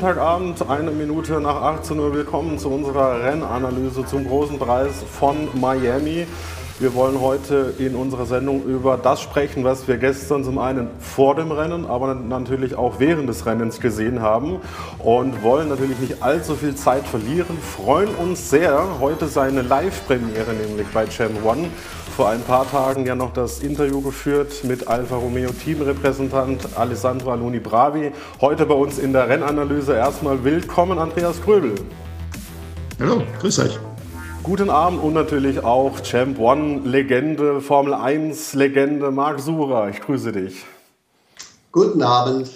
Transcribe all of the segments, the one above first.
Montagabend, eine Minute nach 18 Uhr. Willkommen zu unserer Rennanalyse zum großen Preis von Miami. Wir wollen heute in unserer Sendung über das sprechen, was wir gestern zum einen vor dem Rennen, aber natürlich auch während des Rennens gesehen haben und wollen natürlich nicht allzu viel Zeit verlieren. Freuen uns sehr, heute seine Live-Premiere, nämlich bei Champ One. Vor ein paar Tagen ja noch das Interview geführt mit Alfa Romeo Teamrepräsentant Alessandro Aluni Bravi. Heute bei uns in der Rennanalyse erstmal willkommen Andreas Gröbel. Hallo, grüß euch. Guten Abend und natürlich auch Champ One Legende, Formel 1 Legende Marc Sura. Ich grüße dich. Guten Abend.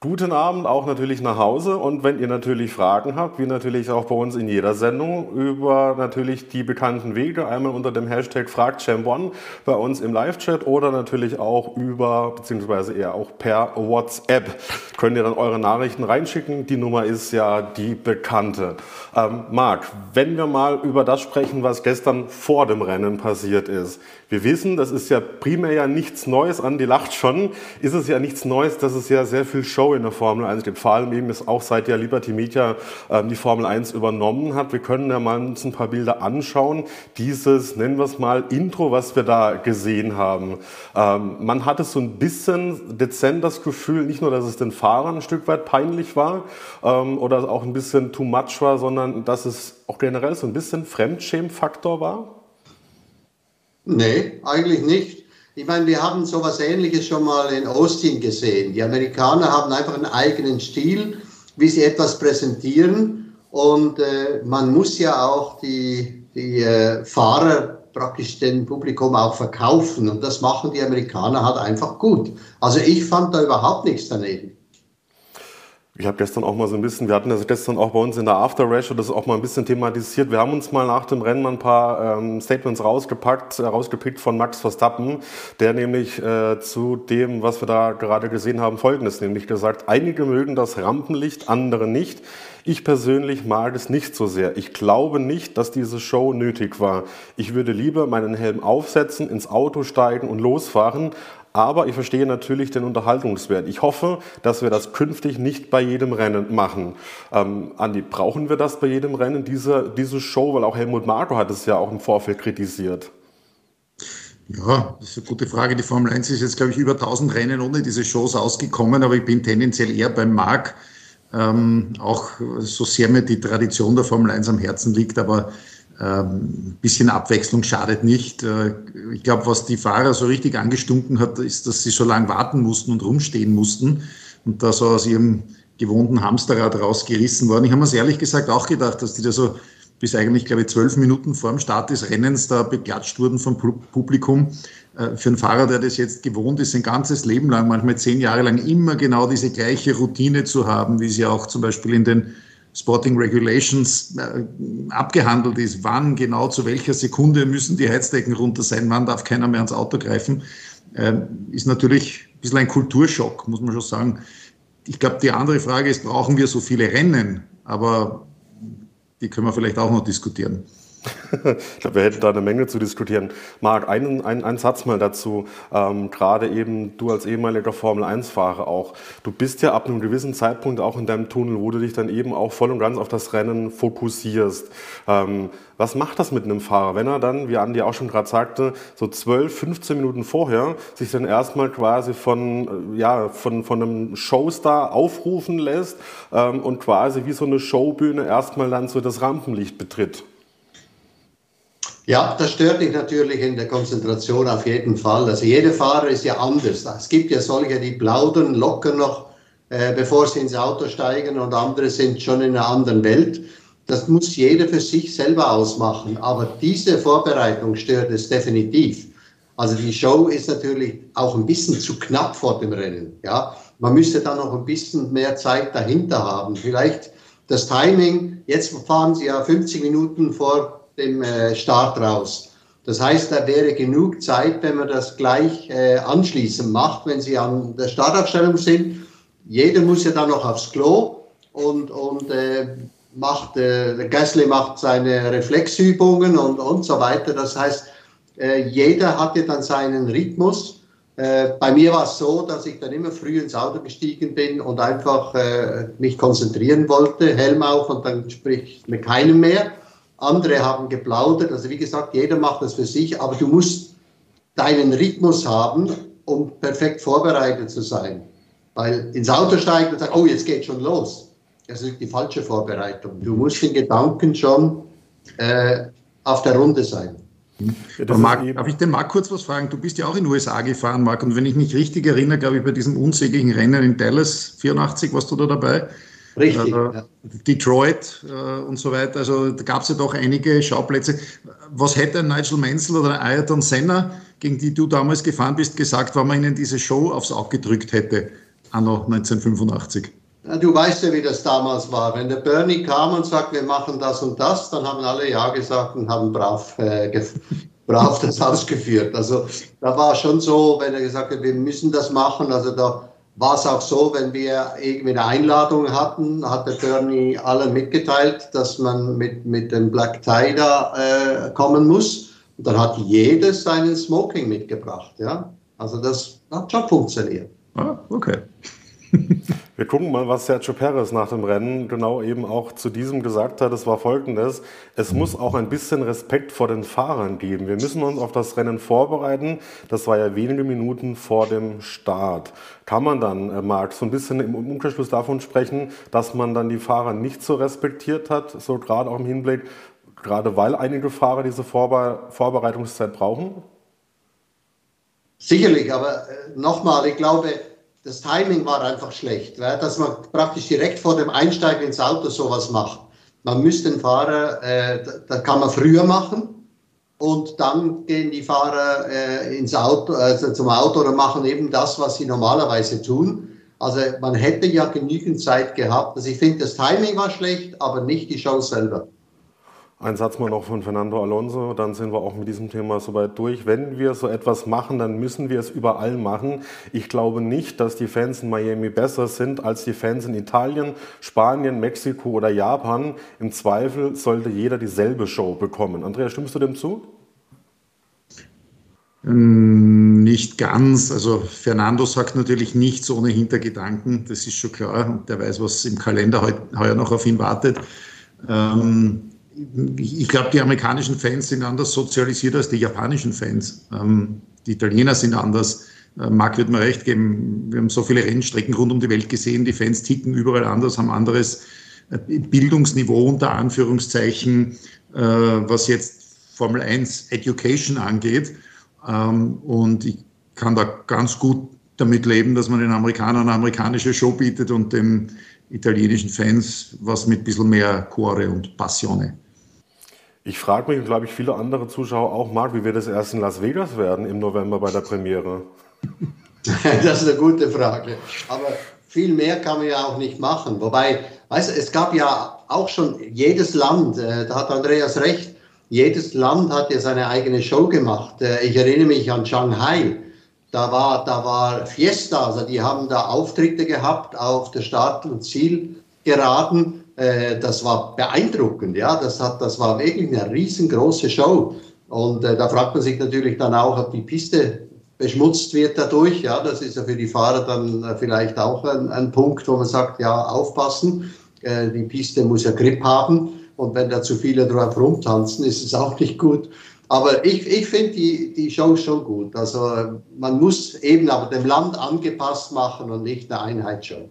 Guten Abend auch natürlich nach Hause und wenn ihr natürlich Fragen habt, wie natürlich auch bei uns in jeder Sendung, über natürlich die bekannten Wege, einmal unter dem Hashtag FragChamp1 bei uns im Live-Chat oder natürlich auch über, beziehungsweise eher auch per WhatsApp, könnt ihr dann eure Nachrichten reinschicken. Die Nummer ist ja die bekannte. Ähm, Marc, wenn wir mal über das sprechen, was gestern vor dem Rennen passiert ist. Wir wissen, das ist ja primär ja nichts Neues, Andi lacht schon, ist es ja nichts Neues, dass es ja sehr viel Show in der Formel 1 gibt. Vor allem eben ist auch seit ja Liberty Media ähm, die Formel 1 übernommen hat. Wir können ja mal uns ein paar Bilder anschauen. Dieses, nennen wir es mal, Intro, was wir da gesehen haben. Ähm, man hatte so ein bisschen dezent das Gefühl, nicht nur, dass es den Fahrern ein Stück weit peinlich war ähm, oder auch ein bisschen too much war, sondern dass es auch generell so ein bisschen Fremdschämfaktor war. Nee, eigentlich nicht. Ich meine, wir haben sowas Ähnliches schon mal in Austin gesehen. Die Amerikaner haben einfach einen eigenen Stil, wie sie etwas präsentieren. Und äh, man muss ja auch die, die äh, Fahrer praktisch dem Publikum auch verkaufen. Und das machen die Amerikaner halt einfach gut. Also ich fand da überhaupt nichts daneben. Ich habe gestern auch mal so ein bisschen, wir hatten das gestern auch bei uns in der After Rash das auch mal ein bisschen thematisiert. Wir haben uns mal nach dem Rennen ein paar ähm, Statements rausgepackt, äh, rausgepickt von Max Verstappen, der nämlich äh, zu dem, was wir da gerade gesehen haben, folgendes nämlich gesagt, einige mögen das Rampenlicht, andere nicht. Ich persönlich mag es nicht so sehr. Ich glaube nicht, dass diese Show nötig war. Ich würde lieber meinen Helm aufsetzen, ins Auto steigen und losfahren, aber ich verstehe natürlich den Unterhaltungswert. Ich hoffe, dass wir das künftig nicht bei jedem Rennen machen. Ähm, Andi, brauchen wir das bei jedem Rennen, diese, diese Show? Weil auch Helmut Marko hat es ja auch im Vorfeld kritisiert. Ja, das ist eine gute Frage. Die Formel 1 ist jetzt, glaube ich, über 1000 Rennen ohne diese Shows ausgekommen, aber ich bin tendenziell eher beim Mark. Ähm, auch so sehr mir die Tradition der Formel 1 am Herzen liegt, aber ein ähm, bisschen Abwechslung schadet nicht. Äh, ich glaube, was die Fahrer so richtig angestunken hat, ist, dass sie so lange warten mussten und rumstehen mussten und da so aus ihrem gewohnten Hamsterrad rausgerissen worden. Ich habe mir ehrlich gesagt auch gedacht, dass die da so bis eigentlich, glaube ich, zwölf Minuten vor dem Start des Rennens da beklatscht wurden vom Publikum. Äh, für einen Fahrer, der das jetzt gewohnt ist, sein ganzes Leben lang, manchmal zehn Jahre lang, immer genau diese gleiche Routine zu haben, wie sie auch zum Beispiel in den Sporting Regulations äh, abgehandelt ist, wann genau zu welcher Sekunde müssen die Heizdecken runter sein, wann darf keiner mehr ans Auto greifen, äh, ist natürlich ein bisschen ein Kulturschock, muss man schon sagen. Ich glaube, die andere Frage ist, brauchen wir so viele Rennen? Aber die können wir vielleicht auch noch diskutieren. Ich glaube, wir hätten da eine Menge zu diskutieren. Marc, einen, einen, einen Satz mal dazu. Ähm, Gerade eben du als ehemaliger Formel-1-Fahrer auch. Du bist ja ab einem gewissen Zeitpunkt auch in deinem Tunnel, wo du dich dann eben auch voll und ganz auf das Rennen fokussierst. Ähm, was macht das mit einem Fahrer, wenn er dann, wie Andi auch schon gerade sagte, so 12, 15 Minuten vorher sich dann erstmal quasi von, äh, ja, von, von einem Showstar aufrufen lässt ähm, und quasi wie so eine Showbühne erstmal dann so das Rampenlicht betritt? Ja, das stört dich natürlich in der Konzentration auf jeden Fall. Also jeder Fahrer ist ja anders. Es gibt ja solche, die plaudern locker noch, äh, bevor sie ins Auto steigen und andere sind schon in einer anderen Welt. Das muss jeder für sich selber ausmachen. Aber diese Vorbereitung stört es definitiv. Also die Show ist natürlich auch ein bisschen zu knapp vor dem Rennen. Ja, man müsste da noch ein bisschen mehr Zeit dahinter haben. Vielleicht das Timing. Jetzt fahren sie ja 50 Minuten vor dem äh, Start raus. Das heißt, da wäre genug Zeit, wenn man das gleich äh, anschließend macht, wenn Sie an der Startaufstellung sind. Jeder muss ja dann noch aufs Klo und, und äh, macht, äh, Gasly macht seine Reflexübungen und, und so weiter. Das heißt, äh, jeder hat ja dann seinen Rhythmus Äh, bei mir war es so, dass ich dann immer früh ins Auto gestiegen bin und einfach äh, mich konzentrieren wollte, Helm auf und dann sprich mit keinem mehr. Andere haben geplaudert. Also wie gesagt, jeder macht das für sich, aber du musst deinen Rhythmus haben, um perfekt vorbereitet zu sein. Weil ins Auto steigen und sagen, oh, jetzt geht schon los. Das ist die falsche Vorbereitung. Du musst in Gedanken schon äh, auf der Runde sein. Ja, Marc, darf ich den Marc kurz was fragen? Du bist ja auch in den USA gefahren, Marc, und wenn ich mich richtig erinnere, glaube ich, bei diesem unsäglichen Rennen in Dallas 84 warst du da dabei. Richtig. Äh. Detroit äh, und so weiter. Also da gab es ja doch einige Schauplätze. Was hätte ein Nigel Mansell oder ein Ayrton Senna, gegen die du damals gefahren bist, gesagt, wenn man ihnen diese Show aufs Auge gedrückt hätte, anno 1985? Du weißt ja, wie das damals war. Wenn der Bernie kam und sagt, wir machen das und das, dann haben alle Ja gesagt und haben brav, äh, brav das ausgeführt. Also da war schon so, wenn er gesagt hat, wir müssen das machen, also da war es auch so, wenn wir irgendwie eine Einladung hatten, hat der Bernie allen mitgeteilt, dass man mit, mit dem Black Tie da äh, kommen muss. Und dann hat jedes seinen Smoking mitgebracht. Ja? Also das hat schon funktioniert. Ah, okay. Wir gucken mal, was Sergio Perez nach dem Rennen genau eben auch zu diesem gesagt hat. Es war folgendes. Es muss auch ein bisschen Respekt vor den Fahrern geben. Wir müssen uns auf das Rennen vorbereiten. Das war ja wenige Minuten vor dem Start. Kann man dann, äh, Marc, so ein bisschen im Umkehrschluss davon sprechen, dass man dann die Fahrer nicht so respektiert hat, so gerade auch im Hinblick, gerade weil einige Fahrer diese Vorbe Vorbereitungszeit brauchen? Sicherlich, aber äh, nochmal, ich glaube, das Timing war einfach schlecht, dass man praktisch direkt vor dem Einsteigen ins Auto sowas macht. Man müsste den Fahrer, äh, da kann man früher machen und dann gehen die Fahrer äh, ins Auto, also zum Auto oder machen eben das, was sie normalerweise tun. Also man hätte ja genügend Zeit gehabt. Also ich finde, das Timing war schlecht, aber nicht die Show selber. Ein Satz mal noch von Fernando Alonso, dann sind wir auch mit diesem Thema soweit durch. Wenn wir so etwas machen, dann müssen wir es überall machen. Ich glaube nicht, dass die Fans in Miami besser sind als die Fans in Italien, Spanien, Mexiko oder Japan. Im Zweifel sollte jeder dieselbe Show bekommen. Andrea, stimmst du dem zu? Ähm, nicht ganz. Also Fernando sagt natürlich nichts ohne Hintergedanken, das ist schon klar. Und der weiß, was im Kalender heuer noch auf ihn wartet. Ähm, ich glaube, die amerikanischen Fans sind anders sozialisiert als die japanischen Fans. Ähm, die Italiener sind anders. Äh, Marc wird mir recht geben, wir haben so viele Rennstrecken rund um die Welt gesehen, die Fans ticken überall anders, haben anderes äh, Bildungsniveau unter Anführungszeichen, äh, was jetzt Formel 1 Education angeht. Ähm, und ich kann da ganz gut damit leben, dass man den Amerikanern eine amerikanische Show bietet und den italienischen Fans was mit ein bisschen mehr Chore und Passione. Ich frage mich und glaube ich viele andere Zuschauer auch, Marc, wie wird es erst in Las Vegas werden im November bei der Premiere? das ist eine gute Frage. Aber viel mehr kann man ja auch nicht machen. Wobei, weißt du, es gab ja auch schon jedes Land, äh, da hat Andreas recht, jedes Land hat ja seine eigene Show gemacht. Äh, ich erinnere mich an Shanghai. Da war, da war Fiesta, also die haben da Auftritte gehabt auf der Start- und Zielgeraden äh, das war beeindruckend. Ja, das, hat, das war wirklich eine riesengroße Show. Und äh, da fragt man sich natürlich dann auch, ob die Piste beschmutzt wird dadurch. Ja, das ist ja für die Fahrer dann äh, vielleicht auch ein, ein Punkt, wo man sagt, ja, aufpassen. Äh, die Piste muss ja Grip haben. Und wenn da zu viele drauf rumtanzen, ist es auch nicht gut. Aber ich, ich finde die, die Show schon gut. Also man muss eben aber dem Land angepasst machen und nicht eine Einheitsshow.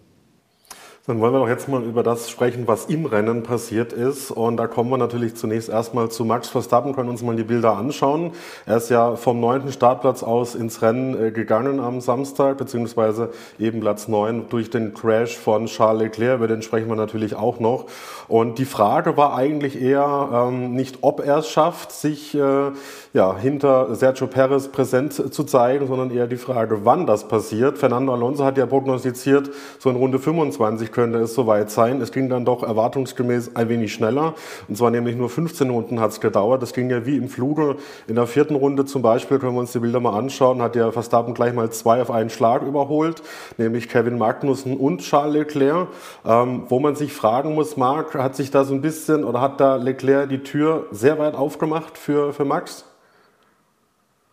Dann wollen wir doch jetzt mal über das sprechen, was im Rennen passiert ist. Und da kommen wir natürlich zunächst erstmal zu Max Verstappen, können uns mal die Bilder anschauen. Er ist ja vom neunten Startplatz aus ins Rennen äh, gegangen am Samstag, beziehungsweise eben Platz neun durch den Crash von Charles Leclerc, über den sprechen wir natürlich auch noch. Und die Frage war eigentlich eher ähm, nicht, ob er es schafft, sich äh, ja, hinter Sergio Perez präsent zu zeigen, sondern eher die Frage, wann das passiert. Fernando Alonso hat ja prognostiziert, so in Runde 25 könnte es soweit sein. Es ging dann doch erwartungsgemäß ein wenig schneller. Und zwar nämlich nur 15 Runden hat es gedauert. Das ging ja wie im Fluge. In der vierten Runde zum Beispiel, können wir uns die Bilder mal anschauen, hat der Verstappen gleich mal zwei auf einen Schlag überholt, nämlich Kevin Magnussen und Charles Leclerc. Ähm, wo man sich fragen muss, Marc, hat sich da so ein bisschen oder hat da Leclerc die Tür sehr weit aufgemacht für, für Max?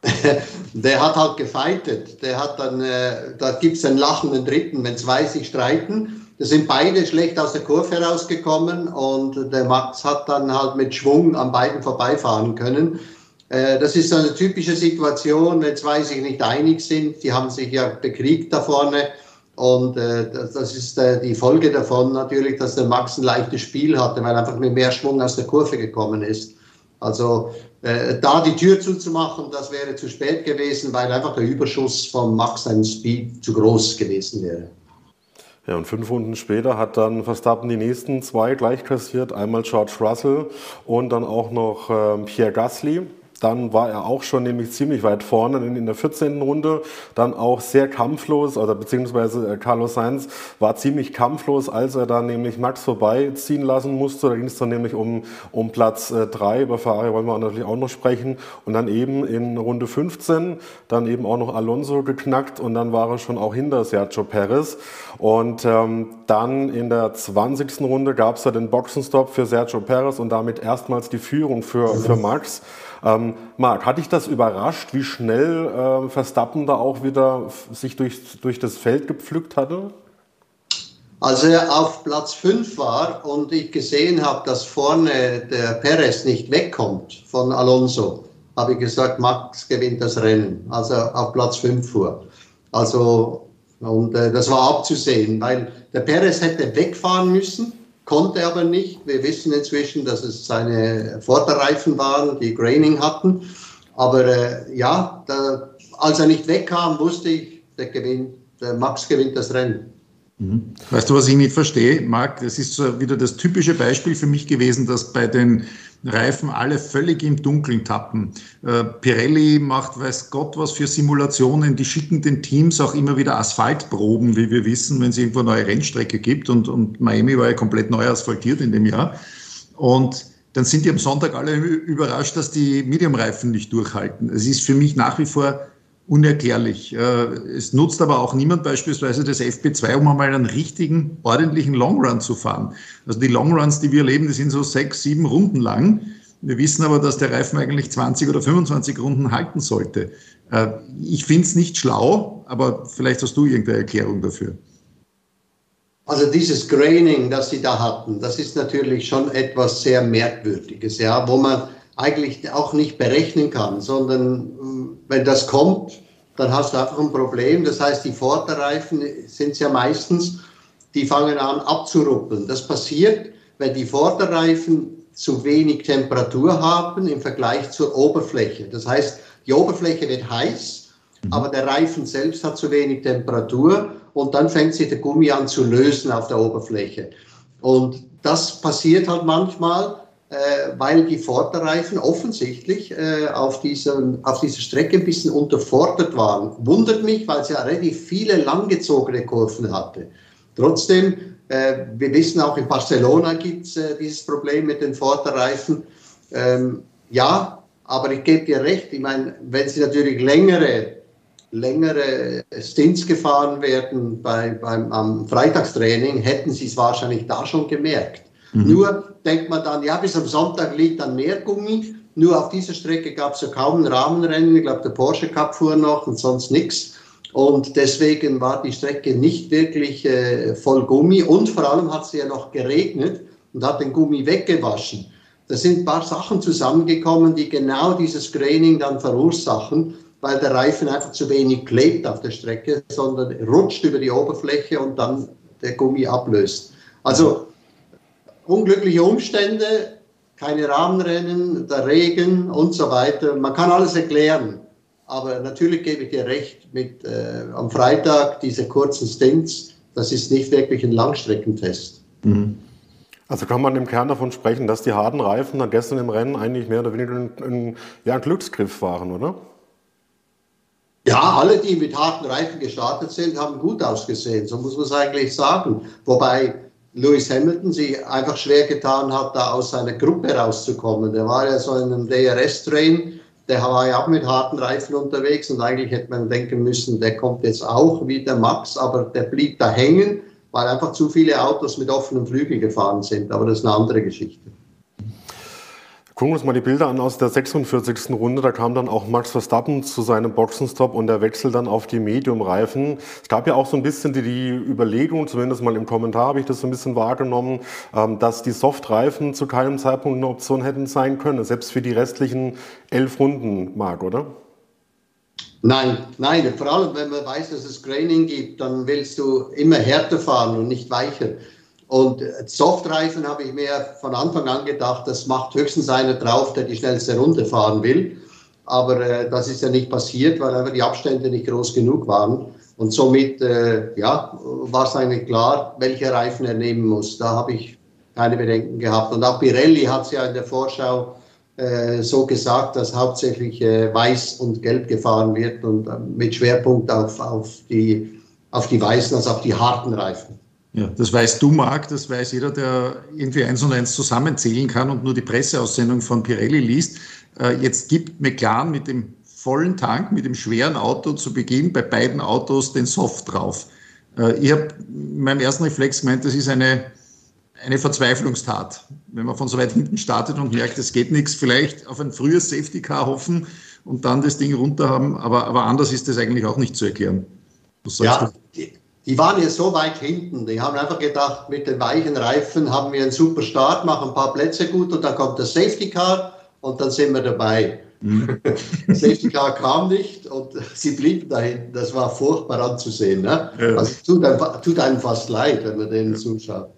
der hat halt gefeitet. Der hat dann, äh, da gibt es einen lachenden Dritten, wenn zwei sich streiten. Da sind beide schlecht aus der Kurve rausgekommen und der Max hat dann halt mit Schwung an beiden vorbeifahren können. Äh, das ist eine typische Situation, wenn zwei sich nicht einig sind. Die haben sich ja bekriegt da vorne. Und äh, das ist äh, die Folge davon natürlich, dass der Max ein leichtes Spiel hatte, weil er einfach mit mehr Schwung aus der Kurve gekommen ist. Also äh, da die Tür zuzumachen, das wäre zu spät gewesen, weil einfach der Überschuss von Max seinen Speed zu groß gewesen wäre. Ja, und fünf Runden später hat dann Verstappen die nächsten zwei gleich kassiert. Einmal George Russell und dann auch noch äh, Pierre Gasly. Dann war er auch schon nämlich ziemlich weit vorne in, der 14. Runde. Dann auch sehr kampflos, oder beziehungsweise äh, Carlos Sainz war ziemlich kampflos, als er dann nämlich Max vorbeiziehen lassen musste. Da ging es dann nämlich um, um Platz 3. Äh, Über Ferrari wollen wir natürlich auch noch sprechen. Und dann eben in Runde 15 dann eben auch noch Alonso geknackt und dann war er schon auch hinter Sergio Perez. Und ähm, dann in der 20. Runde gab es ja den Boxenstopp für Sergio Perez und damit erstmals die Führung für, für Max. Ähm, Marc, hat dich das überrascht, wie schnell äh, Verstappen da auch wieder sich durch, durch das Feld gepflückt hatte? Als er auf Platz 5 war und ich gesehen habe, dass vorne der Perez nicht wegkommt von Alonso, habe ich gesagt, Max gewinnt das Rennen, als er auf Platz 5 fuhr. Also, und äh, das war abzusehen, weil der Perez hätte wegfahren müssen konnte aber nicht. Wir wissen inzwischen, dass es seine Vorderreifen waren, die Graining hatten. Aber äh, ja, da, als er nicht wegkam, wusste ich, der, gewinnt, der Max gewinnt das Rennen. Mhm. Weißt du, was ich nicht verstehe, Marc? Das ist so wieder das typische Beispiel für mich gewesen, dass bei den Reifen alle völlig im Dunkeln tappen. Äh, Pirelli macht weiß Gott was für Simulationen. Die schicken den Teams auch immer wieder Asphaltproben, wie wir wissen, wenn es irgendwo eine neue Rennstrecke gibt. Und, und Miami war ja komplett neu asphaltiert in dem Jahr. Und dann sind die am Sonntag alle überrascht, dass die Medium-Reifen nicht durchhalten. Es ist für mich nach wie vor unerklärlich. Äh, es nutzt aber auch niemand beispielsweise das FP2, um einmal einen richtigen, ordentlichen Longrun zu fahren. Also die Longruns, die wir erleben, die sind so sechs, sieben Runden lang. Wir wissen aber, dass der Reifen eigentlich 20 oder 25 Runden halten sollte. Äh, ich finde es nicht schlau, aber vielleicht hast du irgendeine Erklärung dafür. Also dieses Graining, das Sie da hatten, das ist natürlich schon etwas sehr Merkwürdiges, ja, wo man eigentlich auch nicht berechnen kann, sondern äh, wenn das kommt, dann hast du einfach ein Problem. Das heißt, die Vorderreifen sind ja meistens, die fangen an abzuruppeln. Das passiert, wenn die Vorderreifen zu wenig Temperatur haben im Vergleich zur Oberfläche. Das heißt, die Oberfläche wird heiß, mhm. aber der Reifen selbst hat zu wenig Temperatur und dann fängt sich der Gummi an zu lösen auf der Oberfläche. Und das passiert halt manchmal weil die Vorderreifen offensichtlich äh, auf, diesem, auf dieser Strecke ein bisschen unterfordert waren. Wundert mich, weil sie ja relativ viele langgezogene Kurven hatte. Trotzdem, äh, wir wissen auch in Barcelona gibt es dieses Problem mit den Vorderreifen. Ähm, ja, aber ich gebe dir recht, ich meine, wenn sie natürlich längere längere Stints gefahren werden bei, beim, am Freitagstraining, hätten sie es wahrscheinlich da schon gemerkt. Mhm. Nur denkt man dann, ja, bis am Sonntag liegt dann mehr Gummi. Nur auf dieser Strecke gab es ja kaum ein Rahmenrennen. Ich glaube, der Porsche Cup fuhr noch und sonst nichts. Und deswegen war die Strecke nicht wirklich äh, voll Gummi. Und vor allem hat es ja noch geregnet und hat den Gummi weggewaschen. Da sind ein paar Sachen zusammengekommen, die genau dieses Graining dann verursachen, weil der Reifen einfach zu wenig klebt auf der Strecke, sondern rutscht über die Oberfläche und dann der Gummi ablöst. Also unglückliche Umstände, keine Rahmenrennen, der Regen und so weiter. Man kann alles erklären. Aber natürlich gebe ich dir recht, mit äh, am Freitag diese kurzen Stints, das ist nicht wirklich ein Langstreckentest. Mhm. Also kann man im Kern davon sprechen, dass die harten Reifen dann gestern im Rennen eigentlich mehr oder weniger ein, ein, ja, ein Glücksgriff waren, oder? Ja, alle, die mit harten Reifen gestartet sind, haben gut ausgesehen. So muss man es eigentlich sagen. Wobei Lewis Hamilton sich einfach schwer getan hat, da aus seiner Gruppe rauszukommen. Der war ja so in einem DRS-Train, der war ja auch mit harten Reifen unterwegs und eigentlich hätte man denken müssen, der kommt jetzt auch wie der Max, aber der blieb da hängen, weil einfach zu viele Autos mit offenem Flügel gefahren sind. Aber das ist eine andere Geschichte. Gucken wir uns mal die Bilder an aus der 46. Runde. Da kam dann auch Max Verstappen zu seinem Boxenstopp und der Wechsel dann auf die Medium-Reifen. Es gab ja auch so ein bisschen die, die Überlegung, zumindest mal im Kommentar habe ich das so ein bisschen wahrgenommen, ähm, dass die Soft-Reifen zu keinem Zeitpunkt eine Option hätten sein können, selbst für die restlichen elf Runden, Marc, oder? Nein, nein, vor allem wenn man weiß, dass es Graining gibt, dann willst du immer härter fahren und nicht weicher. Und Softreifen habe ich mir von Anfang an gedacht, das macht höchstens einer drauf, der die schnellste Runde fahren will. Aber äh, das ist ja nicht passiert, weil einfach die Abstände nicht groß genug waren. Und somit äh, ja, war es eigentlich klar, welche Reifen er nehmen muss. Da habe ich keine Bedenken gehabt. Und auch Pirelli hat es ja in der Vorschau äh, so gesagt, dass hauptsächlich äh, weiß und gelb gefahren wird und äh, mit Schwerpunkt auf, auf, die, auf die weißen, also auf die harten Reifen. Ja, das weißt du, Marc, das weiß jeder, der irgendwie eins und eins zusammenzählen kann und nur die Presseaussendung von Pirelli liest. Äh, jetzt gibt McLaren mit dem vollen Tank, mit dem schweren Auto zu Beginn bei beiden Autos den Soft drauf. Äh, ich habe in meinem ersten Reflex gemeint, das ist eine, eine Verzweiflungstat. Wenn man von so weit hinten startet und merkt, es geht nichts, vielleicht auf ein frühes Safety Car hoffen und dann das Ding runter haben, aber, aber anders ist das eigentlich auch nicht zu erklären. ja, du? Die waren ja so weit hinten. Die haben einfach gedacht, mit den weichen Reifen haben wir einen super Start, machen ein paar Plätze gut und dann kommt das Safety Car und dann sind wir dabei. Mhm. Safety Car kam nicht und sie blieben da hinten. Das war furchtbar anzusehen. Ne? Ja. Also tut einem, tut einem fast leid, wenn man denen zuschaut.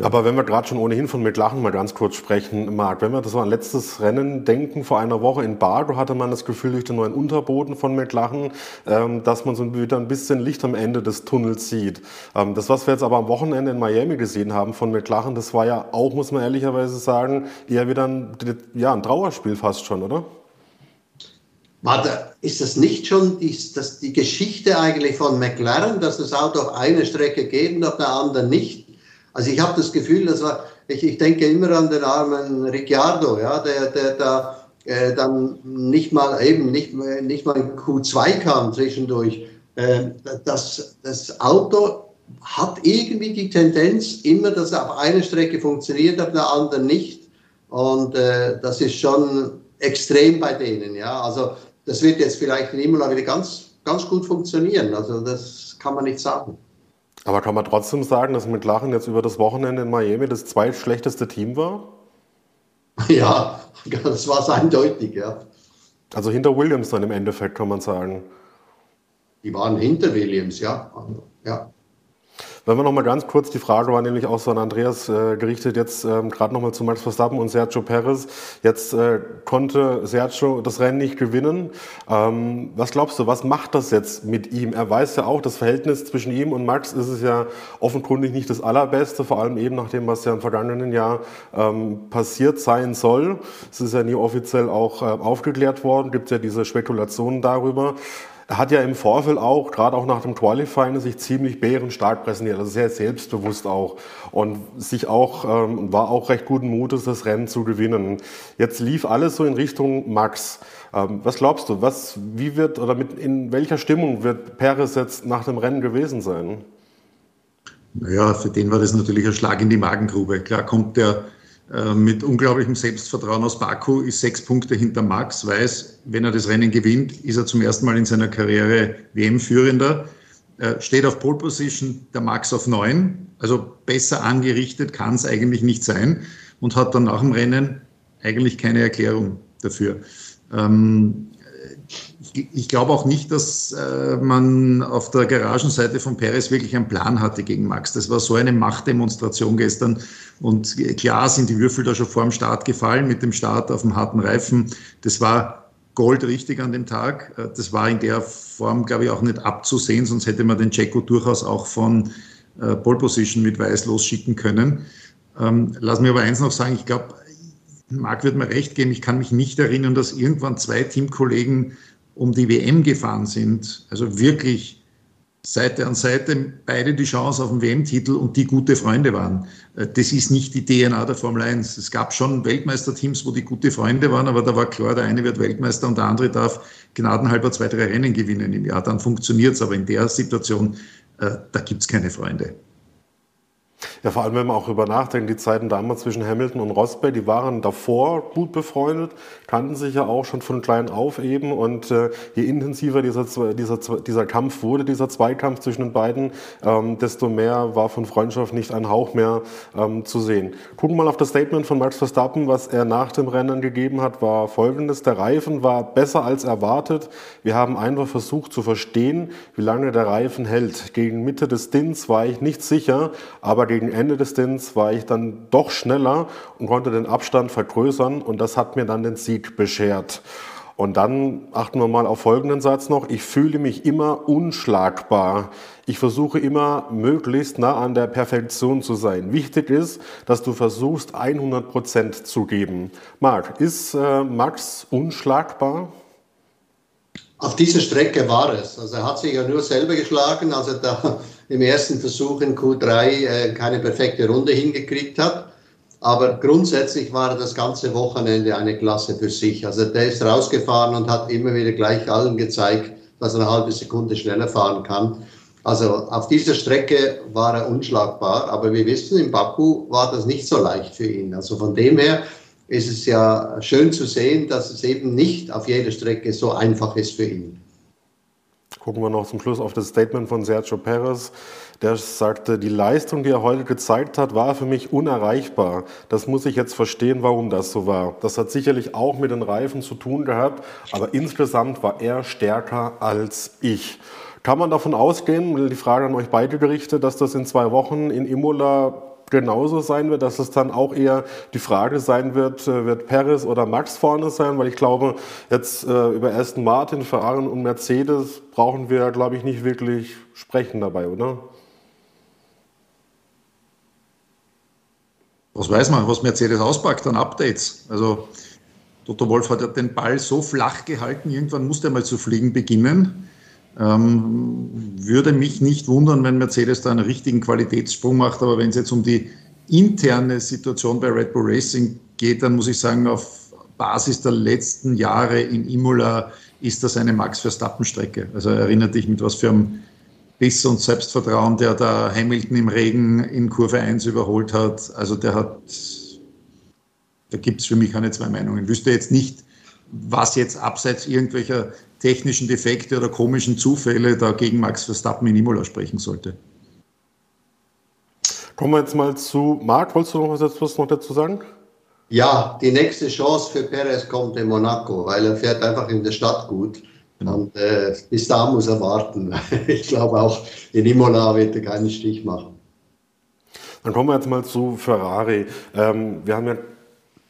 Aber wenn wir gerade schon ohnehin von mit Lachen mal ganz kurz sprechen, Marc, wenn wir das so an letztes Rennen denken, vor einer Woche in Bardo hatte man das Gefühl durch den neuen Unterboden von McLaren, ähm, dass man so wieder ein bisschen Licht am Ende des Tunnels sieht. Ähm, das, was wir jetzt aber am Wochenende in Miami gesehen haben von McLaren, das war ja auch, muss man ehrlicherweise sagen, eher wieder ein, ja, ein Trauerspiel fast schon, oder? Warte, ist das nicht schon die, das die Geschichte eigentlich von McLaren, dass das Auto auf eine Strecke geht und auf der anderen nicht? Also ich habe das Gefühl, das war, ich, ich denke immer an den armen Ricciardo, ja, der, der da äh, dann nicht mal eben nicht, nicht mal in Q2 kam zwischendurch. Äh, das, das Auto hat irgendwie die Tendenz immer, dass er auf einer Strecke funktioniert, auf der anderen nicht. Und äh, das ist schon extrem bei denen. Ja, also das wird jetzt vielleicht in Imola wieder ganz, ganz gut funktionieren. Also das kann man nicht sagen. Aber kann man trotzdem sagen, dass McLaren jetzt über das Wochenende in Miami das zweitschlechteste Team war? Ja, das war es eindeutig, ja. Also hinter Williams dann im Endeffekt, kann man sagen. Die waren hinter Williams, ja. Ja. Wenn wir noch mal ganz kurz, die Frage war nämlich auch so an Andreas äh, gerichtet, jetzt ähm, gerade noch mal zu Max Verstappen und Sergio Perez. Jetzt äh, konnte Sergio das Rennen nicht gewinnen. Ähm, was glaubst du, was macht das jetzt mit ihm? Er weiß ja auch, das Verhältnis zwischen ihm und Max ist es ja offenkundig nicht das allerbeste, vor allem eben nach dem, was ja im vergangenen Jahr ähm, passiert sein soll. Es ist ja nie offiziell auch äh, aufgeklärt worden, gibt ja diese Spekulationen darüber. Hat ja im Vorfeld auch, gerade auch nach dem Qualifying, sich ziemlich bärenstark präsentiert, also sehr selbstbewusst auch und sich auch, ähm, war auch recht guten Mutes, das Rennen zu gewinnen. Jetzt lief alles so in Richtung Max. Ähm, was glaubst du, was, wie wird oder mit, in welcher Stimmung wird Perez jetzt nach dem Rennen gewesen sein? Naja, für den war das natürlich ein Schlag in die Magengrube. Klar kommt der mit unglaublichem Selbstvertrauen aus Baku, ist sechs Punkte hinter Max, weiß, wenn er das Rennen gewinnt, ist er zum ersten Mal in seiner Karriere WM-Führender, äh, steht auf Pole Position, der Max auf neun, also besser angerichtet kann es eigentlich nicht sein und hat dann nach dem Rennen eigentlich keine Erklärung dafür. Ähm, ich glaube auch nicht, dass äh, man auf der Garagenseite von Perez wirklich einen Plan hatte gegen Max. Das war so eine Machtdemonstration gestern. Und klar sind die Würfel da schon vor dem Start gefallen mit dem Start auf dem harten Reifen. Das war goldrichtig an dem Tag. Äh, das war in der Form, glaube ich, auch nicht abzusehen, sonst hätte man den Checo durchaus auch von äh, Pole Position mit Weiß losschicken können. Ähm, lass mir aber eins noch sagen, ich glaube, Marc wird mir recht geben, ich kann mich nicht erinnern, dass irgendwann zwei Teamkollegen um die WM gefahren sind, also wirklich Seite an Seite beide die Chance auf den WM-Titel und die gute Freunde waren. Äh, das ist nicht die DNA der Formel 1. Es gab schon Weltmeisterteams, wo die gute Freunde waren, aber da war klar, der eine wird Weltmeister und der andere darf gnadenhalber zwei, drei Rennen gewinnen im Jahr. Dann funktioniert es, aber in der Situation, äh, da gibt es keine Freunde. Ja, vor allem, wenn man auch über nachdenkt, die Zeiten damals zwischen Hamilton und Rosberg, die waren davor gut befreundet, kannten sich ja auch schon von klein auf eben und äh, je intensiver dieser, dieser, dieser Kampf wurde, dieser Zweikampf zwischen den beiden, ähm, desto mehr war von Freundschaft nicht ein Hauch mehr ähm, zu sehen. Gucken wir mal auf das Statement von Max Verstappen, was er nach dem Rennen gegeben hat, war folgendes, der Reifen war besser als erwartet, wir haben einfach versucht zu verstehen, wie lange der Reifen hält. Gegen Mitte des Stints war ich nicht sicher, aber gegen Ende des Stints war ich dann doch schneller und konnte den Abstand vergrößern und das hat mir dann den Sieg beschert. Und dann achten wir mal auf folgenden Satz noch. Ich fühle mich immer unschlagbar. Ich versuche immer möglichst nah an der Perfektion zu sein. Wichtig ist, dass du versuchst, 100 Prozent zu geben. Marc, ist äh, Max unschlagbar? Auf dieser Strecke war es. Also er hat sich ja nur selber geschlagen, als er da im ersten Versuch in Q3 äh, keine perfekte Runde hingekriegt hat. Aber grundsätzlich war er das ganze Wochenende eine Klasse für sich. Also der ist rausgefahren und hat immer wieder gleich allen gezeigt, dass er eine halbe Sekunde schneller fahren kann. Also auf dieser Strecke war er unschlagbar, aber wir wissen, in Baku war das nicht so leicht für ihn. Also von dem her ist es ja schön zu sehen, dass es eben nicht auf jeder Strecke so einfach ist für ihn. Gucken wir noch zum Schluss auf das Statement von Sergio Perez. Der sagte, die Leistung, die er heute gezeigt hat, war für mich unerreichbar. Das muss ich jetzt verstehen, warum das so war. Das hat sicherlich auch mit den Reifen zu tun gehabt, aber insgesamt war er stärker als ich. Kann man davon ausgehen, die Frage an euch beide gerichtet, dass das in zwei Wochen in Imola genauso sein wird, dass es dann auch eher die Frage sein wird, äh, wird Paris oder Max vorne sein, weil ich glaube, jetzt äh, über Aston Martin, Ferrari und Mercedes brauchen wir, glaube ich, nicht wirklich sprechen dabei, oder? Was weiß man, was Mercedes auspackt an Updates? Also Toto Wolf hat ja den Ball so flach gehalten, irgendwann musste er mal zu fliegen beginnen. Ähm, würde mich nicht wundern, wenn Mercedes da einen richtigen Qualitätssprung macht, aber wenn es jetzt um die interne Situation bei Red Bull Racing geht, dann muss ich sagen, auf Basis der letzten Jahre in Imola ist das eine Max Verstappen-Strecke. Also erinnert dich mit was für einem Biss und Selbstvertrauen, der da Hamilton im Regen in Kurve 1 überholt hat. Also der hat, da gibt es für mich keine zwei Meinungen. Ich wüsste jetzt nicht, was jetzt abseits irgendwelcher technischen Defekte oder komischen Zufälle da gegen Max Verstappen in Imola sprechen sollte. Kommen wir jetzt mal zu Marc. Wolltest du noch was noch dazu sagen? Ja, die nächste Chance für Perez kommt in Monaco, weil er fährt einfach in der Stadt gut. Genau. Und äh, bis da muss er warten. ich glaube auch in Imola wird er keinen Stich machen. Dann kommen wir jetzt mal zu Ferrari. Ähm, wir haben ja